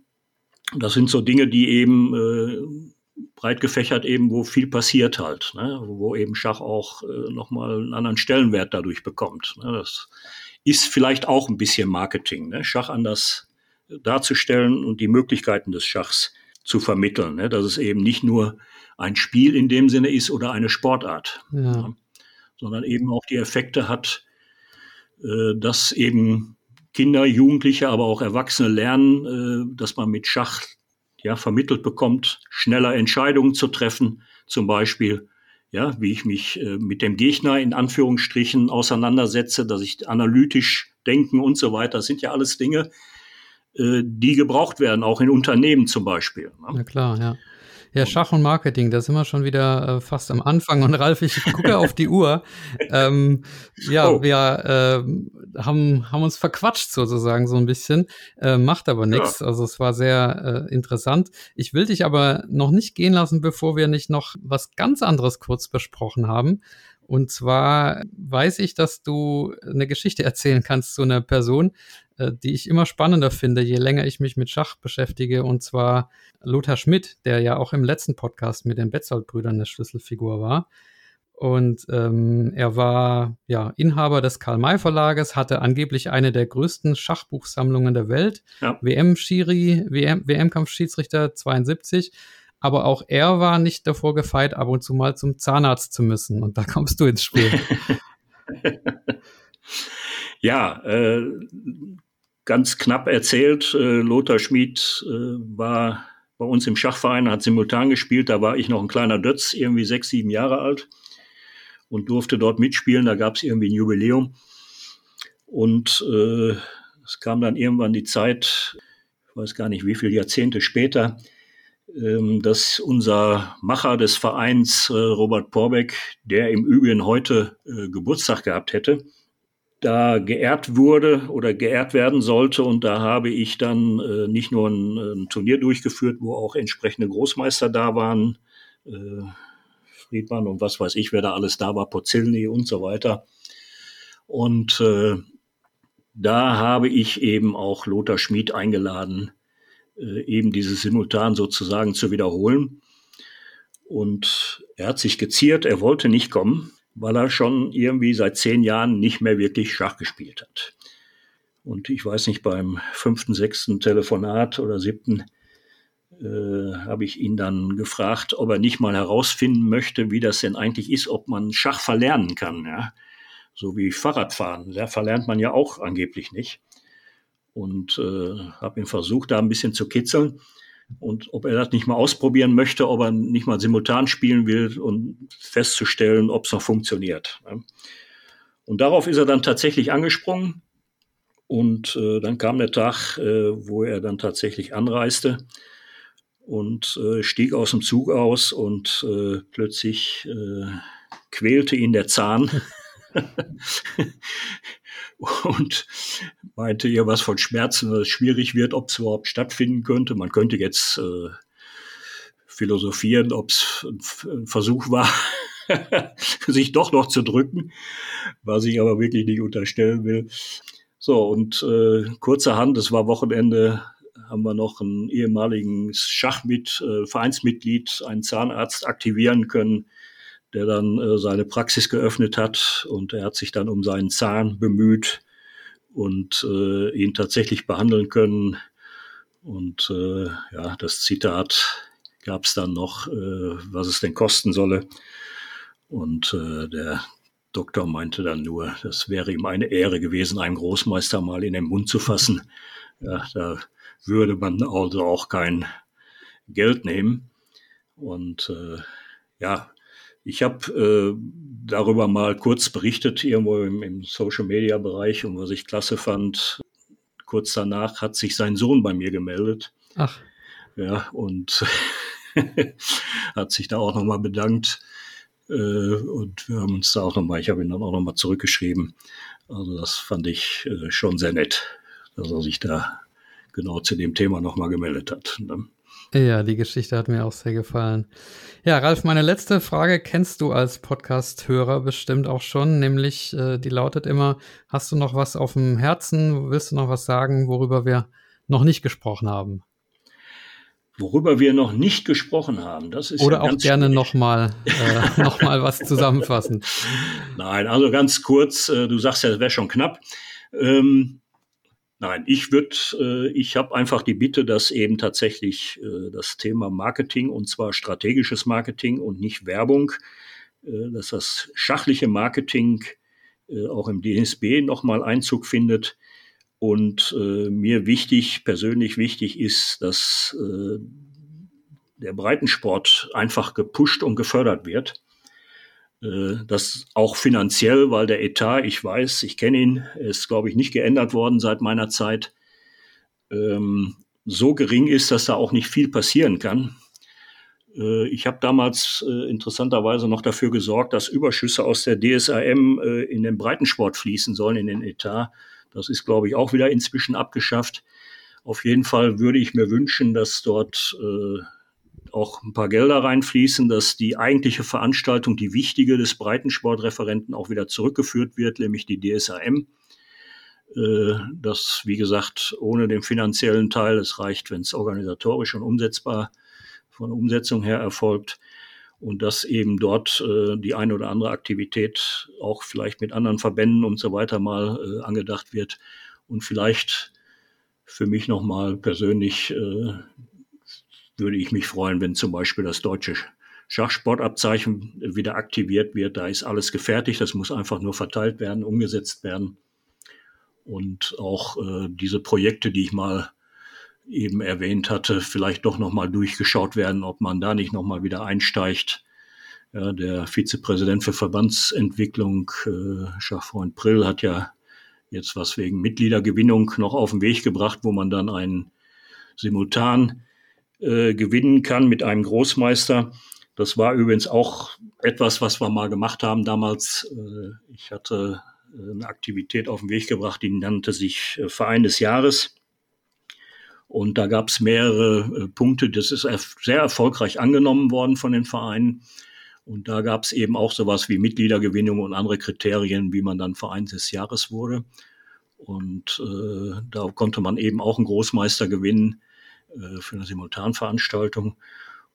Das sind so Dinge, die eben äh, breit gefächert eben, wo viel passiert halt, ne? wo eben Schach auch äh, nochmal einen anderen Stellenwert dadurch bekommt. Ne? Das ist vielleicht auch ein bisschen Marketing, ne? Schach anders darzustellen und die Möglichkeiten des Schachs zu vermitteln, ne? dass es eben nicht nur ein Spiel in dem Sinne ist oder eine Sportart, ja. ne? sondern eben auch die Effekte hat, äh, dass eben Kinder, Jugendliche, aber auch Erwachsene lernen, äh, dass man mit Schach ja, vermittelt bekommt, schneller Entscheidungen zu treffen, zum Beispiel, ja, wie ich mich äh, mit dem Gegner in Anführungsstrichen auseinandersetze, dass ich analytisch denken und so weiter. Das sind ja alles Dinge, äh, die gebraucht werden, auch in Unternehmen zum Beispiel. Ne? Na klar, ja. Ja, Schach und Marketing, da sind wir schon wieder äh, fast am Anfang. Und Ralf, ich gucke auf die Uhr. (laughs) Ähm, ja, oh. wir äh, haben, haben uns verquatscht sozusagen so ein bisschen, äh, macht aber nichts. Ja. Also es war sehr äh, interessant. Ich will dich aber noch nicht gehen lassen, bevor wir nicht noch was ganz anderes kurz besprochen haben. Und zwar weiß ich, dass du eine Geschichte erzählen kannst zu einer Person, die ich immer spannender finde, je länger ich mich mit Schach beschäftige. Und zwar Lothar Schmidt, der ja auch im letzten Podcast mit den Betzold-Brüdern eine Schlüsselfigur war. Und ähm, er war ja Inhaber des Karl-May Verlages, hatte angeblich eine der größten Schachbuchsammlungen der Welt. Ja. WM-Schiri, WM, WM-Kampfschiedsrichter 72. Aber auch er war nicht davor gefeit, ab und zu mal zum Zahnarzt zu müssen. Und da kommst du ins Spiel. (laughs) ja, äh, ganz knapp erzählt, äh, Lothar Schmid äh, war bei uns im Schachverein, hat simultan gespielt. Da war ich noch ein kleiner Dötz, irgendwie sechs, sieben Jahre alt und durfte dort mitspielen. Da gab es irgendwie ein Jubiläum. Und äh, es kam dann irgendwann die Zeit, ich weiß gar nicht wie viele Jahrzehnte später, ähm, dass unser Macher des Vereins, äh, Robert Porbeck, der im Übrigen heute äh, Geburtstag gehabt hätte, da geehrt wurde oder geehrt werden sollte. Und da habe ich dann äh, nicht nur ein, ein, Turnier durchgeführt, wo auch entsprechende Großmeister da waren, äh, Friedmann und was weiß ich, wer da alles da war, Pozilny und so weiter. Und äh, da habe ich eben auch Lothar Schmid eingeladen, äh, eben dieses Simultan sozusagen zu wiederholen. Und er hat sich geziert, er wollte nicht kommen, weil er schon irgendwie seit zehn Jahren nicht mehr wirklich Schach gespielt hat. Und ich weiß nicht, beim fünften, sechsten Telefonat oder siebten äh, habe ich ihn dann gefragt, ob er nicht mal herausfinden möchte, wie das denn eigentlich ist, ob man Schach verlernen kann. Ja? So wie Fahrradfahren. Da verlernt man ja auch angeblich nicht. Und äh, habe ihn versucht, da ein bisschen zu kitzeln. Und ob er das nicht mal ausprobieren möchte, ob er nicht mal simultan spielen will und festzustellen, ob es noch funktioniert. Ne? Und darauf ist er dann tatsächlich angesprungen. Und äh, dann kam der Tag, äh, wo er dann tatsächlich anreiste und äh, stieg aus dem Zug aus und äh, plötzlich äh, quälte ihn der Zahn (laughs) und meinte ihr was von Schmerzen, dass es schwierig wird, ob es überhaupt stattfinden könnte. Man könnte jetzt äh, philosophieren, ob es ein Versuch war, (laughs) sich doch noch zu drücken, was ich aber wirklich nicht unterstellen will. So, und äh, kurzerhand, es war Wochenende, haben wir noch einen ehemaligen Schachmit, äh, Vereinsmitglied, einen Zahnarzt aktivieren können, der dann äh, seine Praxis geöffnet hat und er hat sich dann um seinen Zahn bemüht und äh, ihn tatsächlich behandeln können. Und äh, ja, das Zitat gab es dann noch, äh, was es denn kosten solle. Und äh, der Doktor meinte dann nur, das wäre ihm eine Ehre gewesen, einen Großmeister mal in den Mund zu fassen. Ja, da würde man also auch kein Geld nehmen. Und äh, ja, ich habe äh, darüber mal kurz berichtet, irgendwo im, im Social-Media-Bereich und was ich klasse fand. Kurz danach hat sich sein Sohn bei mir gemeldet. Ach. Ja, und (laughs) hat sich da auch nochmal bedankt. Äh, und wir haben uns da auch nochmal, ich habe ihn dann auch nochmal zurückgeschrieben. Also das fand ich äh, schon sehr nett, dass er sich da genau zu dem Thema nochmal gemeldet hat. Ne? Ja, die Geschichte hat mir auch sehr gefallen. Ja, Ralf, meine letzte Frage kennst du als Podcast-Hörer bestimmt auch schon, nämlich äh, die lautet immer, hast du noch was auf dem Herzen? Willst du noch was sagen, worüber wir noch nicht gesprochen haben? Worüber wir noch nicht gesprochen haben, das ist Oder ja auch gerne nochmal äh, (laughs) noch was zusammenfassen. Nein, also ganz kurz, äh, du sagst ja, es wäre schon knapp. Ähm, Nein, ich würde, äh, ich habe einfach die Bitte, dass eben tatsächlich äh, das Thema Marketing und zwar strategisches Marketing und nicht Werbung, äh, dass das schachliche Marketing äh, auch im DSB nochmal Einzug findet. Und äh, mir wichtig, persönlich wichtig ist, dass äh, der Breitensport einfach gepusht und gefördert wird. Äh, das auch finanziell, weil der Etat, ich weiß, ich kenne ihn, ist, glaube ich, nicht geändert worden seit meiner Zeit, ähm, so gering ist, dass da auch nicht viel passieren kann. Äh, ich habe damals äh, interessanterweise noch dafür gesorgt, dass Überschüsse aus der DSAM äh, in den Breitensport fließen sollen, in den Etat. Das ist, glaube ich, auch wieder inzwischen abgeschafft. Auf jeden Fall würde ich mir wünschen, dass dort äh, auch ein paar Gelder reinfließen, dass die eigentliche Veranstaltung, die wichtige des Breitensportreferenten auch wieder zurückgeführt wird, nämlich die DSAM. Äh, das, wie gesagt, ohne den finanziellen Teil, es reicht, wenn es organisatorisch und umsetzbar von Umsetzung her erfolgt. und dass eben dort äh, die eine oder andere Aktivität auch vielleicht mit anderen Verbänden und so weiter mal äh, angedacht wird und vielleicht für mich nochmal persönlich äh, würde ich mich freuen, wenn zum Beispiel das deutsche Schachsportabzeichen wieder aktiviert wird. Da ist alles gefertigt, das muss einfach nur verteilt werden, umgesetzt werden. Und auch äh, diese Projekte, die ich mal eben erwähnt hatte, vielleicht doch nochmal durchgeschaut werden, ob man da nicht nochmal wieder einsteigt. Ja, der Vizepräsident für Verbandsentwicklung, äh, Schachfreund Prill, hat ja jetzt was wegen Mitgliedergewinnung noch auf den Weg gebracht, wo man dann einen simultan äh, gewinnen kann mit einem Großmeister. Das war übrigens auch etwas, was wir mal gemacht haben damals. Äh, ich hatte äh, eine Aktivität auf den Weg gebracht, die nannte sich äh, Verein des Jahres. Und da gab es mehrere Punkte. Das ist sehr erfolgreich angenommen worden von den Vereinen. Und da gab es eben auch sowas wie Mitgliedergewinnung und andere Kriterien, wie man dann Verein des Jahres wurde. Und äh, da konnte man eben auch einen Großmeister gewinnen äh, für eine Simultanveranstaltung.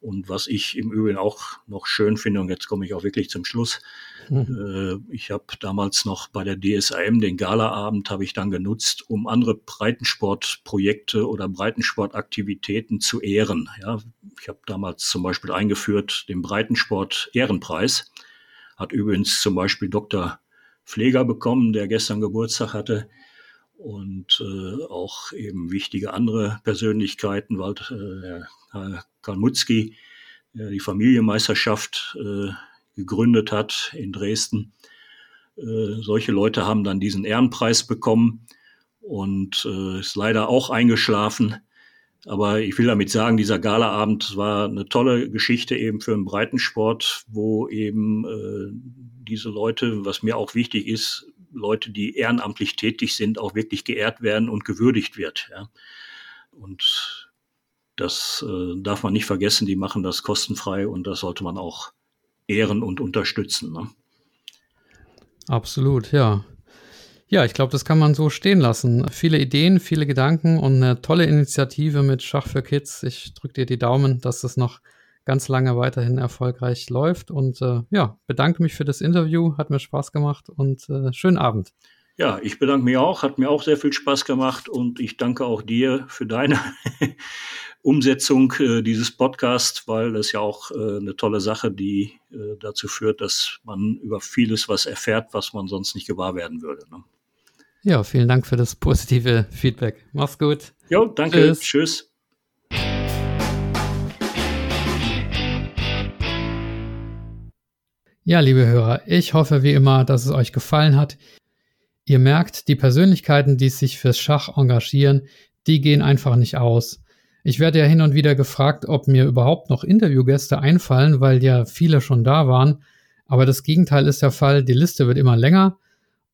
Und was ich im Übrigen auch noch schön finde, und jetzt komme ich auch wirklich zum Schluss, mhm. äh, ich habe damals noch bei der DSAM den Galaabend habe ich dann genutzt, um andere Breitensportprojekte oder Breitensportaktivitäten zu ehren. Ja, ich habe damals zum Beispiel eingeführt den Breitensport Ehrenpreis. Hat übrigens zum Beispiel Dr. Pfleger bekommen, der gestern Geburtstag hatte und äh, auch eben wichtige andere Persönlichkeiten, weil äh, Herr Kalmutzki äh, die Familienmeisterschaft äh, gegründet hat in Dresden. Äh, solche Leute haben dann diesen Ehrenpreis bekommen und äh, ist leider auch eingeschlafen. Aber ich will damit sagen, dieser Galaabend war eine tolle Geschichte eben für den Breitensport, wo eben äh, diese Leute, was mir auch wichtig ist, Leute, die ehrenamtlich tätig sind, auch wirklich geehrt werden und gewürdigt wird. Ja. Und das äh, darf man nicht vergessen, die machen das kostenfrei und das sollte man auch ehren und unterstützen. Ne? Absolut, ja. Ja, ich glaube, das kann man so stehen lassen. Viele Ideen, viele Gedanken und eine tolle Initiative mit Schach für Kids. Ich drücke dir die Daumen, dass das noch ganz lange weiterhin erfolgreich läuft. Und äh, ja, bedanke mich für das Interview, hat mir Spaß gemacht und äh, schönen Abend. Ja, ich bedanke mich auch, hat mir auch sehr viel Spaß gemacht und ich danke auch dir für deine (laughs) Umsetzung äh, dieses Podcasts, weil das ja auch äh, eine tolle Sache, die äh, dazu führt, dass man über vieles was erfährt, was man sonst nicht gewahr werden würde. Ne? Ja, vielen Dank für das positive Feedback. Mach's gut. Jo, danke. Tschüss. Tschüss. Ja, liebe Hörer, ich hoffe wie immer, dass es euch gefallen hat. Ihr merkt, die Persönlichkeiten, die sich fürs Schach engagieren, die gehen einfach nicht aus. Ich werde ja hin und wieder gefragt, ob mir überhaupt noch Interviewgäste einfallen, weil ja viele schon da waren. Aber das Gegenteil ist der Fall. Die Liste wird immer länger.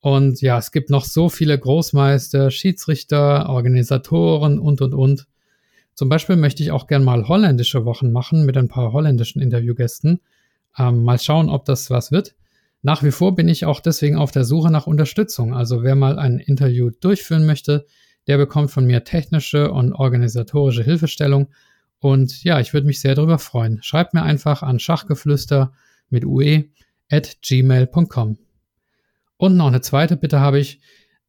Und ja, es gibt noch so viele Großmeister, Schiedsrichter, Organisatoren und, und, und. Zum Beispiel möchte ich auch gern mal holländische Wochen machen mit ein paar holländischen Interviewgästen. Ähm, mal schauen, ob das was wird. Nach wie vor bin ich auch deswegen auf der Suche nach Unterstützung. Also wer mal ein Interview durchführen möchte, der bekommt von mir technische und organisatorische Hilfestellung. Und ja, ich würde mich sehr darüber freuen. Schreibt mir einfach an schachgeflüster mit ue at gmail.com. Und noch eine zweite Bitte habe ich.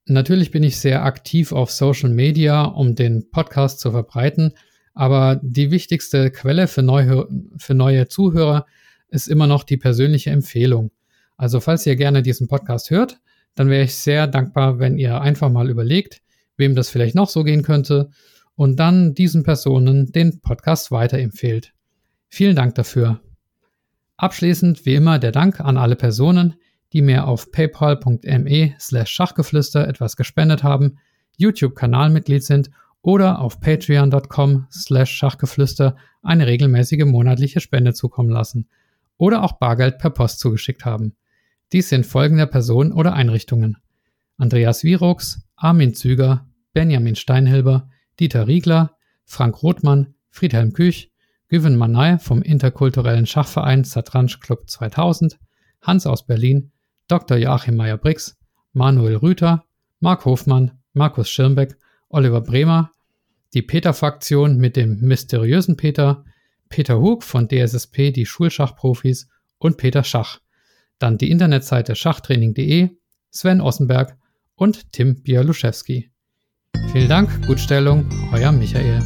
Natürlich bin ich sehr aktiv auf Social Media, um den Podcast zu verbreiten. Aber die wichtigste Quelle für, Neuhör für neue Zuhörer ist immer noch die persönliche Empfehlung. Also falls ihr gerne diesen Podcast hört, dann wäre ich sehr dankbar, wenn ihr einfach mal überlegt, wem das vielleicht noch so gehen könnte und dann diesen Personen den Podcast weiterempfehlt. Vielen Dank dafür. Abschließend wie immer der Dank an alle Personen, die mir auf paypal.me slash Schachgeflüster etwas gespendet haben, YouTube-Kanalmitglied sind oder auf patreon.com slash Schachgeflüster eine regelmäßige monatliche Spende zukommen lassen – oder auch Bargeld per Post zugeschickt haben. Dies sind folgende Personen oder Einrichtungen. Andreas Wierucks, Armin Züger, Benjamin Steinhilber, Dieter Riegler, Frank Rothmann, Friedhelm Küch, Güven Manay vom interkulturellen Schachverein Satranj Club 2000, Hans aus Berlin, Dr. Joachim Meyer-Brix, Manuel Rüther, Marc Hofmann, Markus Schirmbeck, Oliver Bremer, die Peter-Fraktion mit dem mysteriösen Peter, Peter Hug von DSSP, die Schulschachprofis und Peter Schach. Dann die Internetseite schachtraining.de, Sven Ossenberg und Tim Bialuszewski. Vielen Dank, Gutstellung, euer Michael.